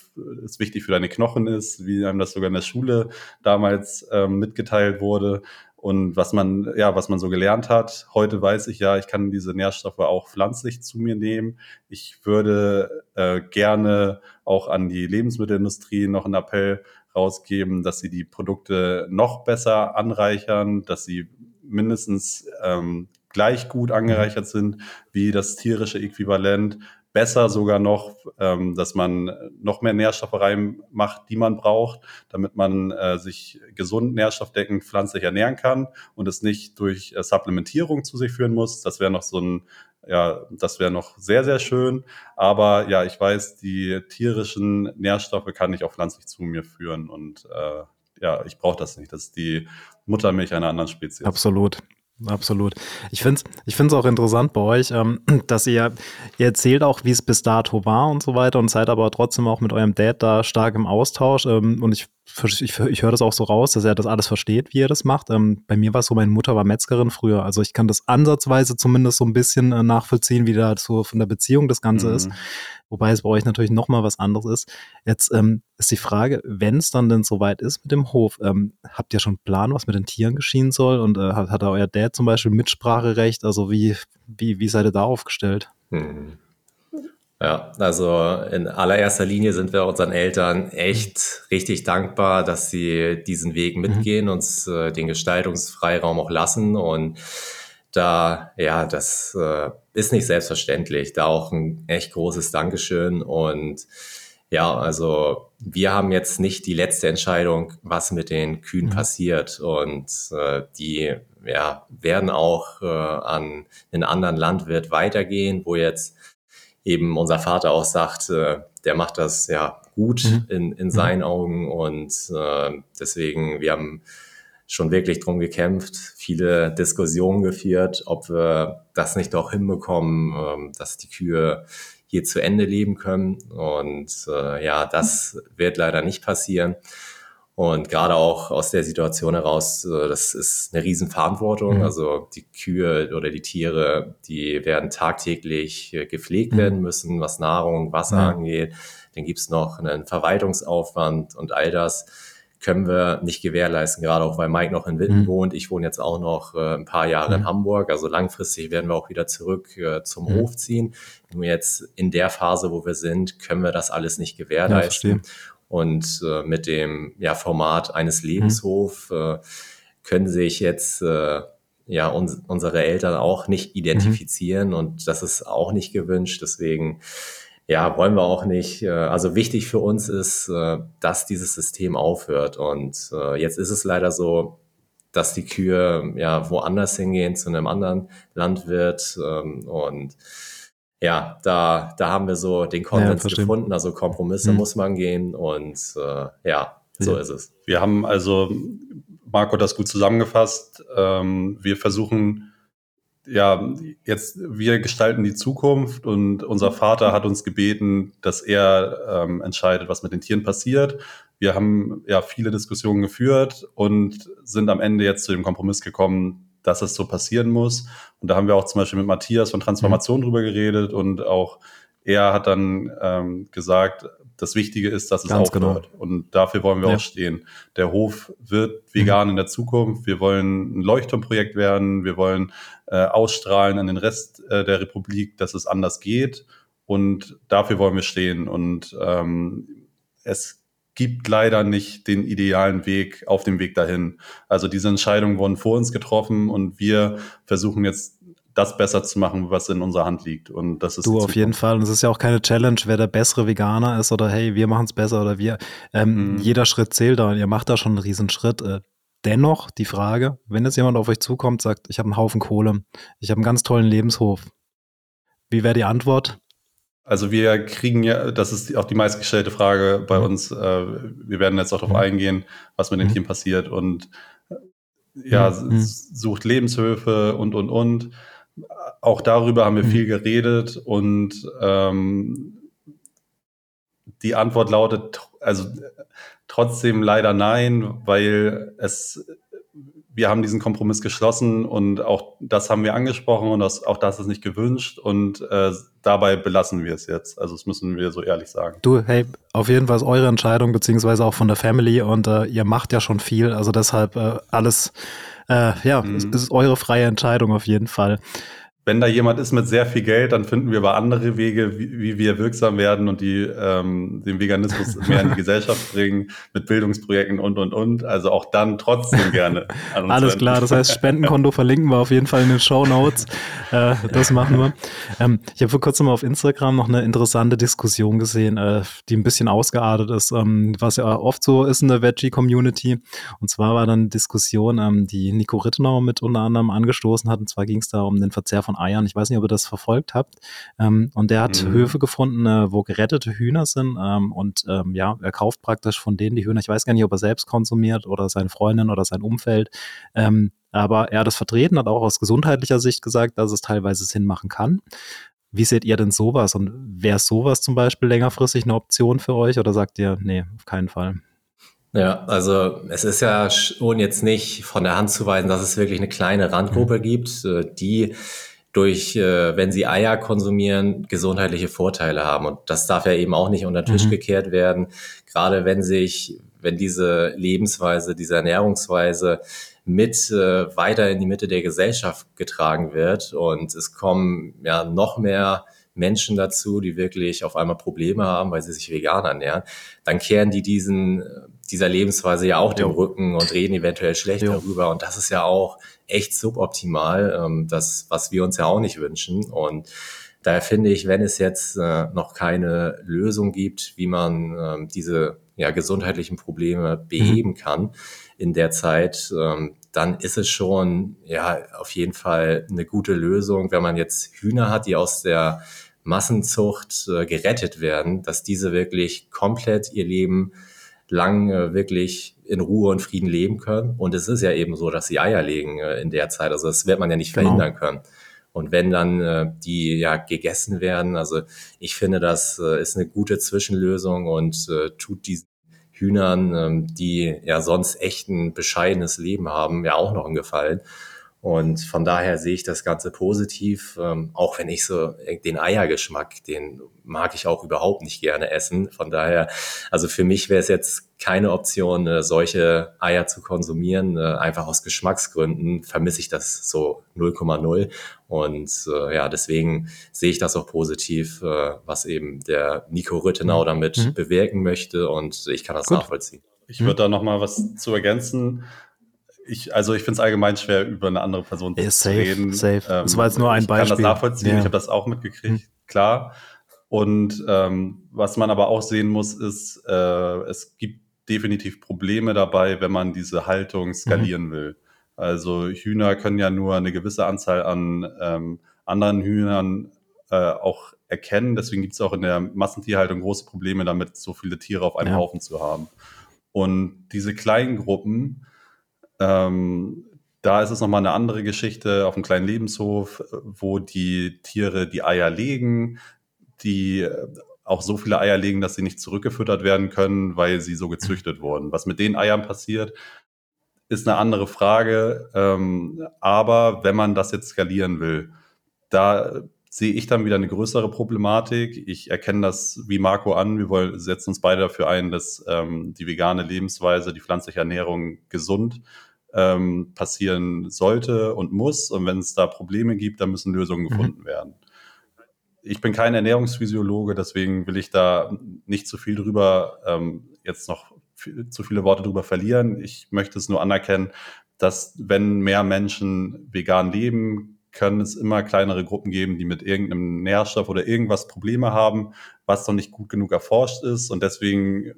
es wichtig für deine Knochen ist, wie einem das sogar in der Schule damals ähm, mitgeteilt wurde und was man, ja, was man so gelernt hat. Heute weiß ich ja, ich kann diese Nährstoffe auch pflanzlich zu mir nehmen. Ich würde äh, gerne auch an die Lebensmittelindustrie noch einen Appell rausgeben, dass sie die Produkte noch besser anreichern, dass sie mindestens ähm, gleich gut angereichert sind wie das tierische Äquivalent, besser sogar noch, ähm, dass man noch mehr Nährstoffe reinmacht, die man braucht, damit man äh, sich gesund, nährstoffdeckend pflanzlich ernähren kann und es nicht durch äh, Supplementierung zu sich führen muss. Das wäre noch so ein, ja, das wäre noch sehr, sehr schön. Aber ja, ich weiß, die tierischen Nährstoffe kann ich auch pflanzlich zu mir führen und äh, ja, ich brauche das nicht. Das ist die Muttermilch einer anderen Spezies. Absolut. Absolut. Ich finde es ich find's auch interessant bei euch, ähm, dass ihr, ihr erzählt auch, wie es bis dato war und so weiter und seid aber trotzdem auch mit eurem Dad da stark im Austausch. Ähm, und ich ich, ich höre das auch so raus, dass er das alles versteht, wie er das macht. Ähm, bei mir war es so, meine Mutter war Metzgerin früher. Also ich kann das ansatzweise zumindest so ein bisschen äh, nachvollziehen, wie da so von der Beziehung das Ganze mhm. ist. Wobei es bei euch natürlich nochmal was anderes ist. Jetzt ähm, ist die Frage, wenn es dann denn soweit ist mit dem Hof, ähm, habt ihr schon einen Plan, was mit den Tieren geschehen soll? Und äh, hat, hat euer Dad zum Beispiel Mitspracherecht? Also wie, wie, wie seid ihr da aufgestellt? Mhm. Ja, also in allererster Linie sind wir unseren Eltern echt richtig dankbar, dass sie diesen Weg mhm. mitgehen, mhm. uns äh, den Gestaltungsfreiraum auch lassen und da, ja, das äh, ist nicht selbstverständlich. Da auch ein echt großes Dankeschön und ja, also wir haben jetzt nicht die letzte Entscheidung, was mit den Kühen mhm. passiert und äh, die ja, werden auch äh, an einen anderen Landwirt weitergehen, wo jetzt eben unser Vater auch sagt, äh, der macht das ja gut mhm. in, in mhm. seinen Augen und äh, deswegen, wir haben schon wirklich drum gekämpft, viele Diskussionen geführt, ob wir das nicht auch hinbekommen, äh, dass die Kühe hier zu Ende leben können. Und äh, ja, das wird leider nicht passieren. Und gerade auch aus der Situation heraus, äh, das ist eine Riesenverantwortung. Mhm. Also die Kühe oder die Tiere, die werden tagtäglich äh, gepflegt mhm. werden müssen, was Nahrung, Wasser ja. angeht. Dann gibt's noch einen Verwaltungsaufwand und all das können wir nicht gewährleisten, gerade auch weil Mike noch in Witten mhm. wohnt. Ich wohne jetzt auch noch äh, ein paar Jahre in mhm. Hamburg. Also langfristig werden wir auch wieder zurück äh, zum mhm. Hof ziehen. Nur jetzt in der Phase, wo wir sind, können wir das alles nicht gewährleisten. Ja, und äh, mit dem ja, Format eines mhm. Lebenshof äh, können sich jetzt äh, ja uns, unsere Eltern auch nicht identifizieren mhm. und das ist auch nicht gewünscht. Deswegen ja, wollen wir auch nicht. Äh, also wichtig für uns ist, äh, dass dieses System aufhört. Und äh, jetzt ist es leider so, dass die Kühe ja woanders hingehen, zu einem anderen Landwirt. Ähm, und ja, da, da haben wir so den Konsens ja, gefunden. Also Kompromisse mhm. muss man gehen und äh, ja, so ja. ist es. Wir haben also, Marco hat das gut zusammengefasst. Ähm, wir versuchen, ja, jetzt, wir gestalten die Zukunft und unser Vater hat uns gebeten, dass er ähm, entscheidet, was mit den Tieren passiert. Wir haben ja viele Diskussionen geführt und sind am Ende jetzt zu dem Kompromiss gekommen, dass es so passieren muss. Und da haben wir auch zum Beispiel mit Matthias von Transformation mhm. drüber geredet und auch er hat dann ähm, gesagt, das Wichtige ist, dass es Ganz aufhört. Genau. Und dafür wollen wir ja. auch stehen. Der Hof wird vegan mhm. in der Zukunft. Wir wollen ein Leuchtturmprojekt werden. Wir wollen äh, ausstrahlen an den Rest äh, der Republik, dass es anders geht. Und dafür wollen wir stehen. Und ähm, es gibt leider nicht den idealen Weg auf dem Weg dahin. Also diese Entscheidungen wurden vor uns getroffen und wir versuchen jetzt das besser zu machen, was in unserer Hand liegt. Und das ist du auf jeden Fall. Und es ist ja auch keine Challenge, wer der bessere Veganer ist oder hey, wir machen es besser oder wir. Ähm, mhm. Jeder Schritt zählt da und ihr macht da schon einen riesen Schritt. Äh, dennoch die Frage, wenn jetzt jemand auf euch zukommt, sagt, ich habe einen Haufen Kohle, ich habe einen ganz tollen Lebenshof. Wie wäre die Antwort? Also wir kriegen ja, das ist auch die meistgestellte Frage bei mhm. uns. Äh, wir werden jetzt auch darauf mhm. eingehen, was mit dem mhm. Team passiert und ja, mhm. sucht Lebenshöfe und und und. Auch darüber haben wir mhm. viel geredet und ähm, die Antwort lautet, also trotzdem leider nein, weil es wir haben diesen Kompromiss geschlossen und auch das haben wir angesprochen und das, auch das ist nicht gewünscht und äh, dabei belassen wir es jetzt. Also das müssen wir so ehrlich sagen. Du, hey, auf jeden Fall ist eure Entscheidung beziehungsweise auch von der Family und äh, ihr macht ja schon viel, also deshalb äh, alles, äh, ja, mhm. es ist eure freie Entscheidung auf jeden Fall wenn da jemand ist mit sehr viel Geld, dann finden wir aber andere Wege, wie, wie wir wirksam werden und die ähm, den Veganismus mehr in die Gesellschaft bringen, mit Bildungsprojekten und und und. Also auch dann trotzdem gerne. Alles wenden. klar, das heißt, Spendenkonto verlinken wir auf jeden Fall in den Show Notes. äh, das machen wir. Ähm, ich habe vor kurzem auf Instagram noch eine interessante Diskussion gesehen, äh, die ein bisschen ausgeartet ist, ähm, was ja oft so ist in der Veggie-Community. Und zwar war dann eine Diskussion, ähm, die Nico Rittenauer mit unter anderem angestoßen hat. Und zwar ging es da um den Verzehr von Eiern. Ich weiß nicht, ob ihr das verfolgt habt. Ähm, und der hat mhm. Höfe gefunden, äh, wo gerettete Hühner sind. Ähm, und ähm, ja, er kauft praktisch von denen die Hühner. Ich weiß gar nicht, ob er selbst konsumiert oder seine Freundin oder sein Umfeld. Ähm, aber er hat es vertreten, hat auch aus gesundheitlicher Sicht gesagt, dass es teilweise Sinn machen kann. Wie seht ihr denn sowas? Und wäre sowas zum Beispiel längerfristig eine Option für euch oder sagt ihr, nee, auf keinen Fall? Ja, also es ist ja schon jetzt nicht von der Hand zu weisen, dass es wirklich eine kleine Randgruppe mhm. gibt, äh, die durch, äh, wenn sie Eier konsumieren, gesundheitliche Vorteile haben. Und das darf ja eben auch nicht unter den Tisch mhm. gekehrt werden. Gerade wenn sich, wenn diese Lebensweise, diese Ernährungsweise mit äh, weiter in die Mitte der Gesellschaft getragen wird und es kommen ja noch mehr Menschen dazu, die wirklich auf einmal Probleme haben, weil sie sich vegan ernähren, dann kehren die diesen, dieser Lebensweise ja auch den Rücken und reden eventuell schlecht jo. darüber. Und das ist ja auch echt suboptimal, ähm, das, was wir uns ja auch nicht wünschen. Und daher finde ich, wenn es jetzt äh, noch keine Lösung gibt, wie man ähm, diese ja, gesundheitlichen Probleme mhm. beheben mhm. kann in der Zeit, ähm, dann ist es schon ja auf jeden Fall eine gute Lösung, wenn man jetzt Hühner hat, die aus der Massenzucht äh, gerettet werden, dass diese wirklich komplett ihr Leben lang äh, wirklich in Ruhe und Frieden leben können. Und es ist ja eben so, dass sie Eier legen äh, in der Zeit. Also das wird man ja nicht genau. verhindern können. Und wenn dann äh, die ja gegessen werden, also ich finde, das äh, ist eine gute Zwischenlösung und äh, tut diesen Hühnern, ähm, die ja sonst echt ein bescheidenes Leben haben, ja auch noch einen Gefallen. Und von daher sehe ich das Ganze positiv, ähm, auch wenn ich so äh, den Eiergeschmack, den mag ich auch überhaupt nicht gerne essen. Von daher, also für mich wäre es jetzt keine Option, äh, solche Eier zu konsumieren. Äh, einfach aus Geschmacksgründen vermisse ich das so 0,0. Und äh, ja, deswegen sehe ich das auch positiv, äh, was eben der Nico Rüttenau mhm. damit mhm. bewirken möchte. Und ich kann das Gut. nachvollziehen. Ich würde da noch mal was zu ergänzen ich, also ich finde es allgemein schwer, über eine andere Person ja, zu safe, reden. Safe. Ähm, das war jetzt nur ein Beispiel. Ich kann das nachvollziehen, ja. ich habe das auch mitgekriegt, hm. klar. Und ähm, was man aber auch sehen muss, ist, äh, es gibt definitiv Probleme dabei, wenn man diese Haltung mhm. skalieren mhm. will. Also Hühner können ja nur eine gewisse Anzahl an ähm, anderen Hühnern äh, auch erkennen. Deswegen gibt es auch in der Massentierhaltung große Probleme damit, so viele Tiere auf einem ja. Haufen zu haben. Und diese kleinen Gruppen, ähm, da ist es nochmal eine andere Geschichte auf einem kleinen Lebenshof, wo die Tiere die Eier legen, die äh, auch so viele Eier legen, dass sie nicht zurückgefüttert werden können, weil sie so gezüchtet wurden. Was mit den Eiern passiert, ist eine andere Frage. Ähm, aber wenn man das jetzt skalieren will, da sehe ich dann wieder eine größere Problematik. Ich erkenne das wie Marco an. Wir wollen, setzen uns beide dafür ein, dass ähm, die vegane Lebensweise, die pflanzliche Ernährung gesund ähm, passieren sollte und muss. Und wenn es da Probleme gibt, dann müssen Lösungen mhm. gefunden mhm. werden. Ich bin kein Ernährungsphysiologe, deswegen will ich da nicht zu viel drüber ähm, jetzt noch zu viele Worte drüber verlieren. Ich möchte es nur anerkennen, dass wenn mehr Menschen vegan leben, können es immer kleinere Gruppen geben, die mit irgendeinem Nährstoff oder irgendwas Probleme haben, was noch nicht gut genug erforscht ist. Und deswegen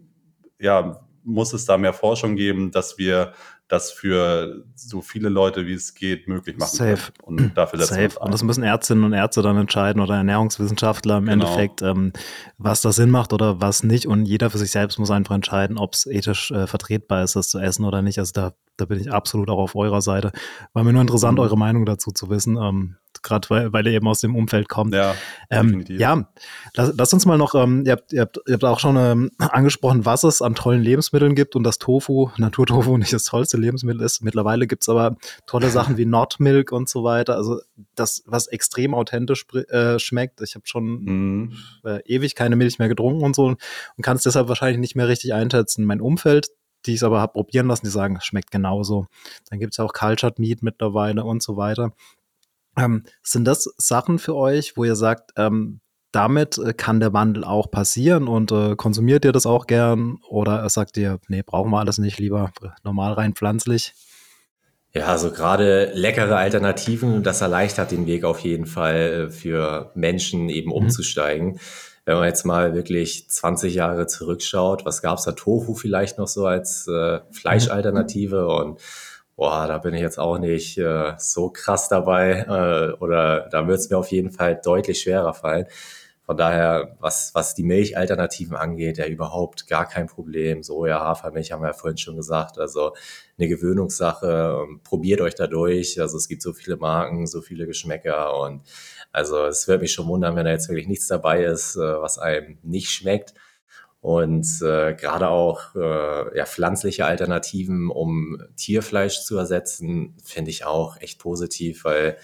ja, muss es da mehr Forschung geben, dass wir das für so viele Leute, wie es geht, möglich machen Safe. Und dafür setzen Safe. Und das müssen Ärztinnen und Ärzte dann entscheiden oder Ernährungswissenschaftler im genau. Endeffekt, ähm, was da Sinn macht oder was nicht. Und jeder für sich selbst muss einfach entscheiden, ob es ethisch äh, vertretbar ist, das zu essen oder nicht. Also da, da bin ich absolut auch auf eurer Seite. War mir nur interessant, mhm. eure Meinung dazu zu wissen. Ähm, gerade weil, weil ihr eben aus dem Umfeld kommt. Ja, ähm, ja lass, lass, uns mal noch, ähm, ihr, habt, ihr, habt, ihr habt auch schon ähm, angesprochen, was es an tollen Lebensmitteln gibt und dass Tofu, Naturtofu nicht das tollste Lebensmittel ist. Mittlerweile gibt es aber tolle Sachen wie Nordmilk und so weiter. Also das, was extrem authentisch äh, schmeckt. Ich habe schon mhm. äh, ewig keine Milch mehr getrunken und so und kann es deshalb wahrscheinlich nicht mehr richtig einschätzen. Mein Umfeld, die es aber habe probieren lassen, die sagen, es schmeckt genauso. Dann gibt es ja auch Cultured Meat mittlerweile und so weiter. Ähm, sind das Sachen für euch, wo ihr sagt, ähm, damit äh, kann der Wandel auch passieren und äh, konsumiert ihr das auch gern oder sagt ihr, nee, brauchen wir alles nicht, lieber normal rein pflanzlich? Ja, also gerade leckere Alternativen, das erleichtert den Weg auf jeden Fall für Menschen eben mhm. Wenn man jetzt mal wirklich 20 Jahre zurückschaut, was gab es da? Tofu vielleicht noch so als äh, Fleischalternative mhm. und boah, da bin ich jetzt auch nicht äh, so krass dabei äh, oder da wird es mir auf jeden Fall deutlich schwerer fallen. Von daher, was, was die Milchalternativen angeht, ja überhaupt gar kein Problem. Soja, Hafermilch haben wir ja vorhin schon gesagt. Also eine Gewöhnungssache. Probiert euch da durch. Also es gibt so viele Marken, so viele Geschmäcker und also es wird mich schon wundern, wenn da jetzt wirklich nichts dabei ist, äh, was einem nicht schmeckt. Und äh, gerade auch äh, ja, pflanzliche Alternativen, um Tierfleisch zu ersetzen, finde ich auch echt positiv, weil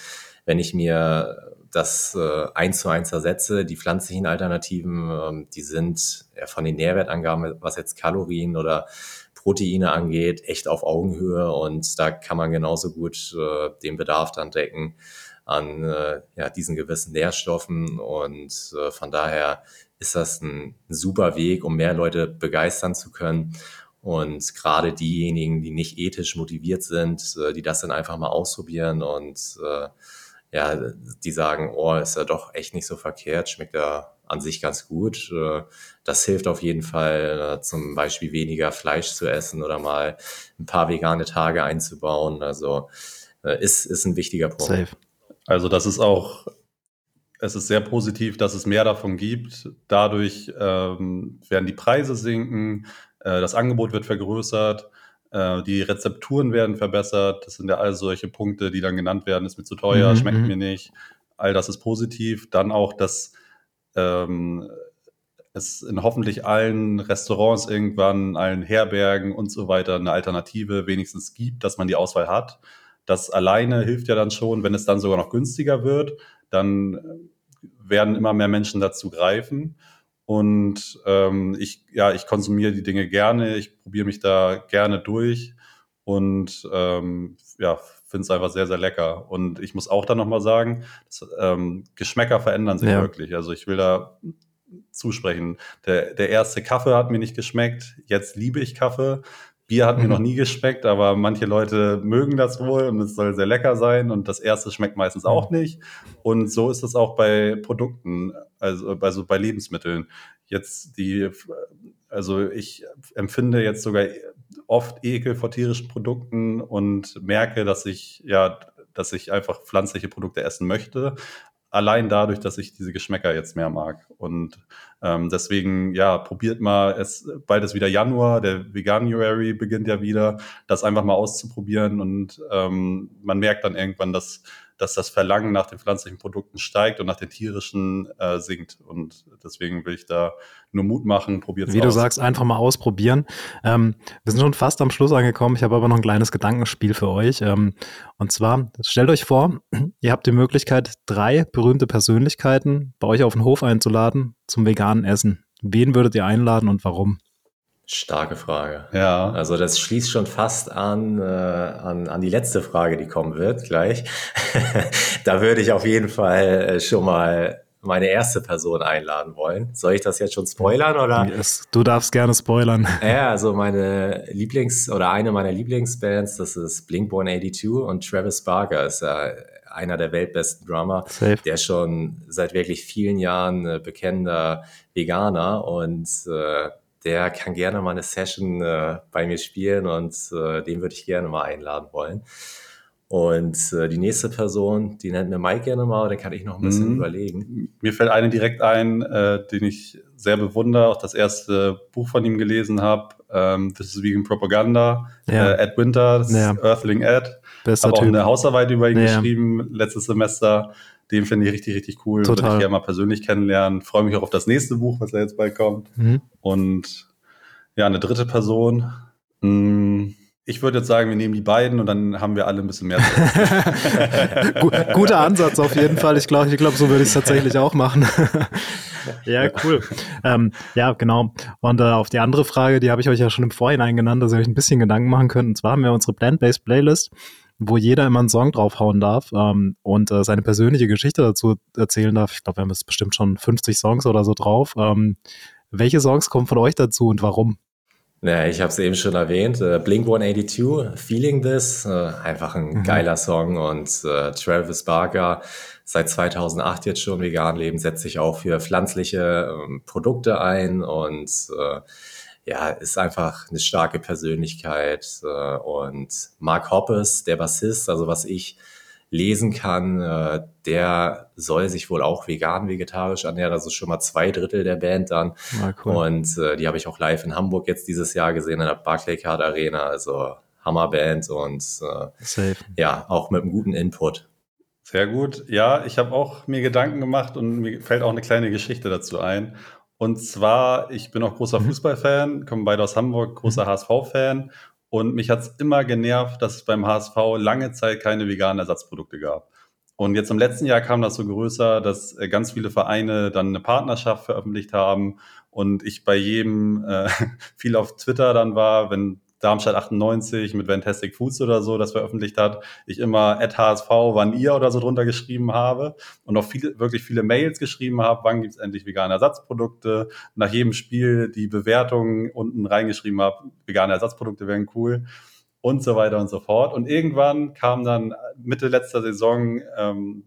wenn ich mir das äh, eins zu eins ersetze, die pflanzlichen Alternativen, ähm, die sind ja, von den Nährwertangaben, was jetzt Kalorien oder Proteine angeht, echt auf Augenhöhe und da kann man genauso gut äh, den Bedarf dann decken an äh, ja, diesen gewissen Nährstoffen und äh, von daher ist das ein super Weg, um mehr Leute begeistern zu können. Und gerade diejenigen, die nicht ethisch motiviert sind, äh, die das dann einfach mal ausprobieren und äh, ja, die sagen, oh, ist ja doch echt nicht so verkehrt, schmeckt ja an sich ganz gut. Äh, das hilft auf jeden Fall, äh, zum Beispiel weniger Fleisch zu essen oder mal ein paar vegane Tage einzubauen. Also ist, ist ein wichtiger Punkt. Safe. Also das ist auch es ist sehr positiv, dass es mehr davon gibt. Dadurch ähm, werden die Preise sinken, äh, das Angebot wird vergrößert, äh, die Rezepturen werden verbessert. Das sind ja all solche Punkte, die dann genannt werden. Ist mir zu teuer, mhm. schmeckt mhm. mir nicht. All das ist positiv. Dann auch, dass ähm, es in hoffentlich allen Restaurants irgendwann, allen Herbergen und so weiter eine Alternative wenigstens gibt, dass man die Auswahl hat. Das alleine hilft ja dann schon, wenn es dann sogar noch günstiger wird dann äh, werden immer mehr Menschen dazu greifen. Und ähm, ich, ja, ich konsumiere die Dinge gerne, ich probiere mich da gerne durch und ähm, ja, finde es einfach sehr, sehr lecker. Und ich muss auch dann nochmal sagen, dass, ähm, Geschmäcker verändern sich ja. wirklich. Also ich will da zusprechen. Der, der erste Kaffee hat mir nicht geschmeckt, jetzt liebe ich Kaffee. Bier hat mhm. mir noch nie geschmeckt, aber manche Leute mögen das wohl und es soll sehr lecker sein und das erste schmeckt meistens mhm. auch nicht. Und so ist es auch bei Produkten, also, also bei Lebensmitteln. Jetzt die, also ich empfinde jetzt sogar oft Ekel vor tierischen Produkten und merke, dass ich ja, dass ich einfach pflanzliche Produkte essen möchte allein dadurch, dass ich diese Geschmäcker jetzt mehr mag. Und ähm, deswegen, ja, probiert mal, es bald ist wieder Januar, der Veganuary beginnt ja wieder, das einfach mal auszuprobieren und ähm, man merkt dann irgendwann, dass dass das Verlangen nach den pflanzlichen Produkten steigt und nach den tierischen äh, sinkt. Und deswegen will ich da nur Mut machen, probiert es Wie aus. du sagst, einfach mal ausprobieren. Ähm, wir sind schon fast am Schluss angekommen. Ich habe aber noch ein kleines Gedankenspiel für euch. Ähm, und zwar, stellt euch vor, ihr habt die Möglichkeit, drei berühmte Persönlichkeiten bei euch auf den Hof einzuladen zum veganen Essen. Wen würdet ihr einladen und warum? Starke Frage. Ja. Also das schließt schon fast an, äh, an, an die letzte Frage, die kommen wird gleich. da würde ich auf jeden Fall äh, schon mal meine erste Person einladen wollen. Soll ich das jetzt schon spoilern oder? Yes, du darfst gerne spoilern. Ja, also meine Lieblings- oder eine meiner Lieblingsbands, das ist Blink-182 und Travis Barker ist ja einer der weltbesten Drummer, Safe. der schon seit wirklich vielen Jahren äh, bekennender Veganer und äh, der kann gerne mal eine Session äh, bei mir spielen und äh, den würde ich gerne mal einladen wollen. Und äh, die nächste Person, die nennt mir Mike gerne mal, dann kann ich noch ein bisschen mhm. überlegen. Mir fällt eine direkt ein, äh, den ich sehr bewundere, auch das erste Buch von ihm gelesen habe. Ähm, This is Vegan Propaganda. Ja. Äh, Ed Winter, ja. Earthling Ed. Bester habe auch eine Hausarbeit über ihn ja. geschrieben letztes Semester. Den finde ich richtig, richtig cool. Total. Würde ich gerne mal persönlich kennenlernen. Freue mich auch auf das nächste Buch, was da jetzt bald kommt. Mhm. Und ja, eine dritte Person. Hm, ich würde jetzt sagen, wir nehmen die beiden und dann haben wir alle ein bisschen mehr. Guter Ansatz auf jeden Fall. Ich glaube, ich glaub, so würde ich es tatsächlich auch machen. ja, cool. Ähm, ja, genau. Und äh, auf die andere Frage, die habe ich euch ja schon im Vorhinein genannt, dass ihr euch ein bisschen Gedanken machen könnt. Und zwar haben wir unsere Plant-Based Playlist wo jeder immer einen Song draufhauen darf ähm, und äh, seine persönliche Geschichte dazu erzählen darf. Ich glaube, wir haben jetzt bestimmt schon 50 Songs oder so drauf. Ähm, welche Songs kommen von euch dazu und warum? Ja, ich habe es eben schon erwähnt. Äh, Blink 182, Feeling This, äh, einfach ein mhm. geiler Song und äh, Travis Barker seit 2008 jetzt schon vegan leben, setzt sich auch für pflanzliche ähm, Produkte ein und äh, ja, ist einfach eine starke Persönlichkeit. Äh, und Mark Hoppes, der Bassist, also was ich lesen kann, äh, der soll sich wohl auch vegan, vegetarisch ernähren. Ist schon mal zwei Drittel der Band dann. Ah, cool. Und äh, die habe ich auch live in Hamburg jetzt dieses Jahr gesehen in der Barclaycard Arena. Also Hammerband und äh, ja, auch mit einem guten Input. Sehr gut. Ja, ich habe auch mir Gedanken gemacht und mir fällt auch eine kleine Geschichte dazu ein. Und zwar, ich bin auch großer mhm. Fußballfan, komme beide aus Hamburg, großer mhm. HSV-Fan. Und mich hat es immer genervt, dass es beim HSV lange Zeit keine veganen Ersatzprodukte gab. Und jetzt im letzten Jahr kam das so größer, dass äh, ganz viele Vereine dann eine Partnerschaft veröffentlicht haben und ich bei jedem äh, viel auf Twitter dann war, wenn Darmstadt 98 mit Fantastic Foods oder so das veröffentlicht hat, ich immer at HSV, wann ihr oder so drunter geschrieben habe und auch viele, wirklich viele Mails geschrieben habe, wann gibt's endlich vegane Ersatzprodukte, nach jedem Spiel die Bewertungen unten reingeschrieben habe, vegane Ersatzprodukte wären cool und so weiter und so fort. Und irgendwann kam dann Mitte letzter Saison ähm,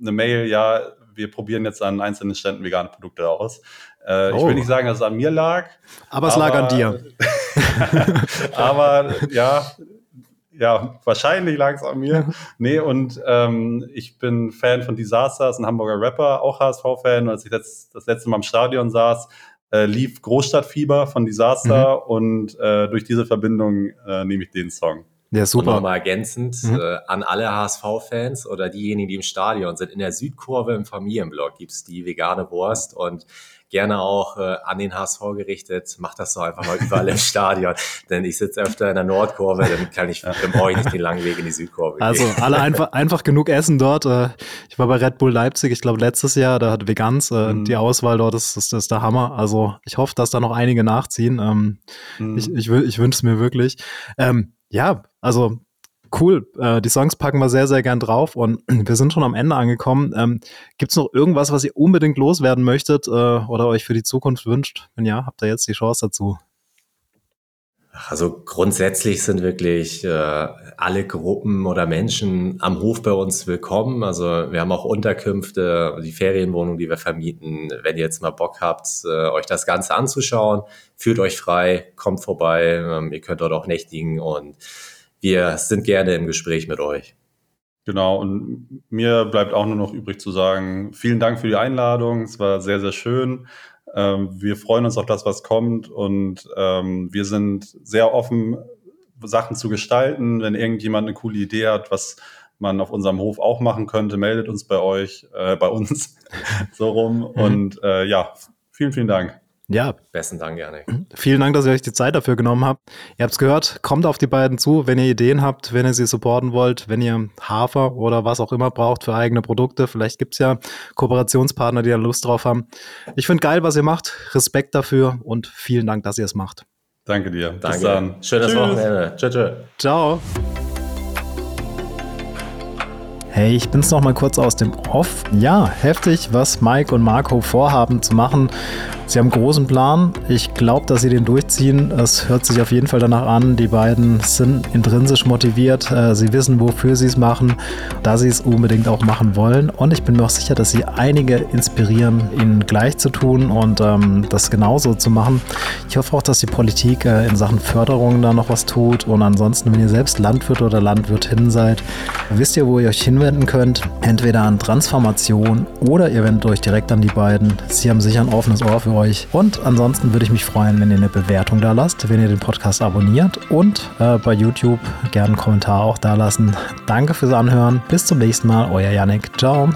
eine Mail, ja, wir probieren jetzt an einzelnen Ständen vegane Produkte aus. Äh, oh. Ich will oh. nicht sagen, dass es an mir lag. Aber es aber, lag an dir. aber ja, ja, wahrscheinlich lag es an mir. Nee, und ähm, ich bin Fan von Disasters, ein Hamburger Rapper, auch HSV-Fan. Und als ich letzt, das letzte Mal im Stadion saß, äh, lief Großstadtfieber von Disaster mhm. und äh, durch diese Verbindung äh, nehme ich den Song. Ja, super. Und nochmal ergänzend mhm. äh, an alle HSV-Fans oder diejenigen, die im Stadion sind. In der Südkurve im Familienblock gibt's die vegane Wurst und gerne auch äh, an den HSV gerichtet. Macht das doch einfach mal überall im Stadion. Denn ich sitze öfter in der Nordkurve, dann kann ich, dann brauche ich nicht den langen Weg in die Südkurve. Also alle einfach, einfach genug essen dort. Äh, ich war bei Red Bull Leipzig, ich glaube letztes Jahr, da hat Vegans äh, mhm. die Auswahl dort, das, das ist der Hammer. Also ich hoffe, dass da noch einige nachziehen. Ähm, mhm. Ich, ich, ich wünsche es mir wirklich. Ähm, ja, also cool. Äh, die Songs packen wir sehr, sehr gern drauf und wir sind schon am Ende angekommen. Ähm, Gibt es noch irgendwas, was ihr unbedingt loswerden möchtet äh, oder euch für die Zukunft wünscht? Wenn ja, habt ihr jetzt die Chance dazu. Also grundsätzlich sind wirklich äh, alle Gruppen oder Menschen am Hof bei uns willkommen. Also wir haben auch Unterkünfte, die Ferienwohnung, die wir vermieten. Wenn ihr jetzt mal Bock habt, äh, euch das Ganze anzuschauen, fühlt euch frei, kommt vorbei. Ähm, ihr könnt dort auch nächtigen und wir sind gerne im Gespräch mit euch. Genau, und mir bleibt auch nur noch übrig zu sagen, vielen Dank für die Einladung. Es war sehr, sehr schön. Ähm, wir freuen uns auf das, was kommt und ähm, wir sind sehr offen, Sachen zu gestalten. Wenn irgendjemand eine coole Idee hat, was man auf unserem Hof auch machen könnte, meldet uns bei euch, äh, bei uns so rum. Mhm. Und äh, ja, vielen, vielen Dank. Ja. Besten Dank, Janik. Vielen Dank, dass ihr euch die Zeit dafür genommen habt. Ihr habt es gehört, kommt auf die beiden zu, wenn ihr Ideen habt, wenn ihr sie supporten wollt, wenn ihr Hafer oder was auch immer braucht für eigene Produkte. Vielleicht gibt es ja Kooperationspartner, die da Lust drauf haben. Ich finde geil, was ihr macht. Respekt dafür und vielen Dank, dass ihr es macht. Danke dir. Danke. Bis dann. Schönes Tschüss. Wochenende. Tschö, tschö. Ciao. Hey, ich bin's noch mal kurz aus dem Off. Ja, heftig, was Mike und Marco vorhaben zu machen. Sie haben einen großen Plan. Ich glaube, dass sie den durchziehen. Es hört sich auf jeden Fall danach an. Die beiden sind intrinsisch motiviert. Äh, sie wissen, wofür sie es machen, da sie es unbedingt auch machen wollen. Und ich bin mir auch sicher, dass sie einige inspirieren, ihnen gleich zu tun und ähm, das genauso zu machen. Ich hoffe auch, dass die Politik äh, in Sachen Förderung da noch was tut. Und ansonsten, wenn ihr selbst Landwirt oder Landwirtin seid, wisst ihr, wo ihr euch hinwenden könnt. Entweder an Transformation oder ihr wendet euch direkt an die beiden. Sie haben sicher ein offenes Ohr für euch euch. Und ansonsten würde ich mich freuen, wenn ihr eine Bewertung da lasst, wenn ihr den Podcast abonniert und äh, bei YouTube gerne einen Kommentar auch da lassen. Danke fürs Anhören. Bis zum nächsten Mal. Euer Yannick. Ciao.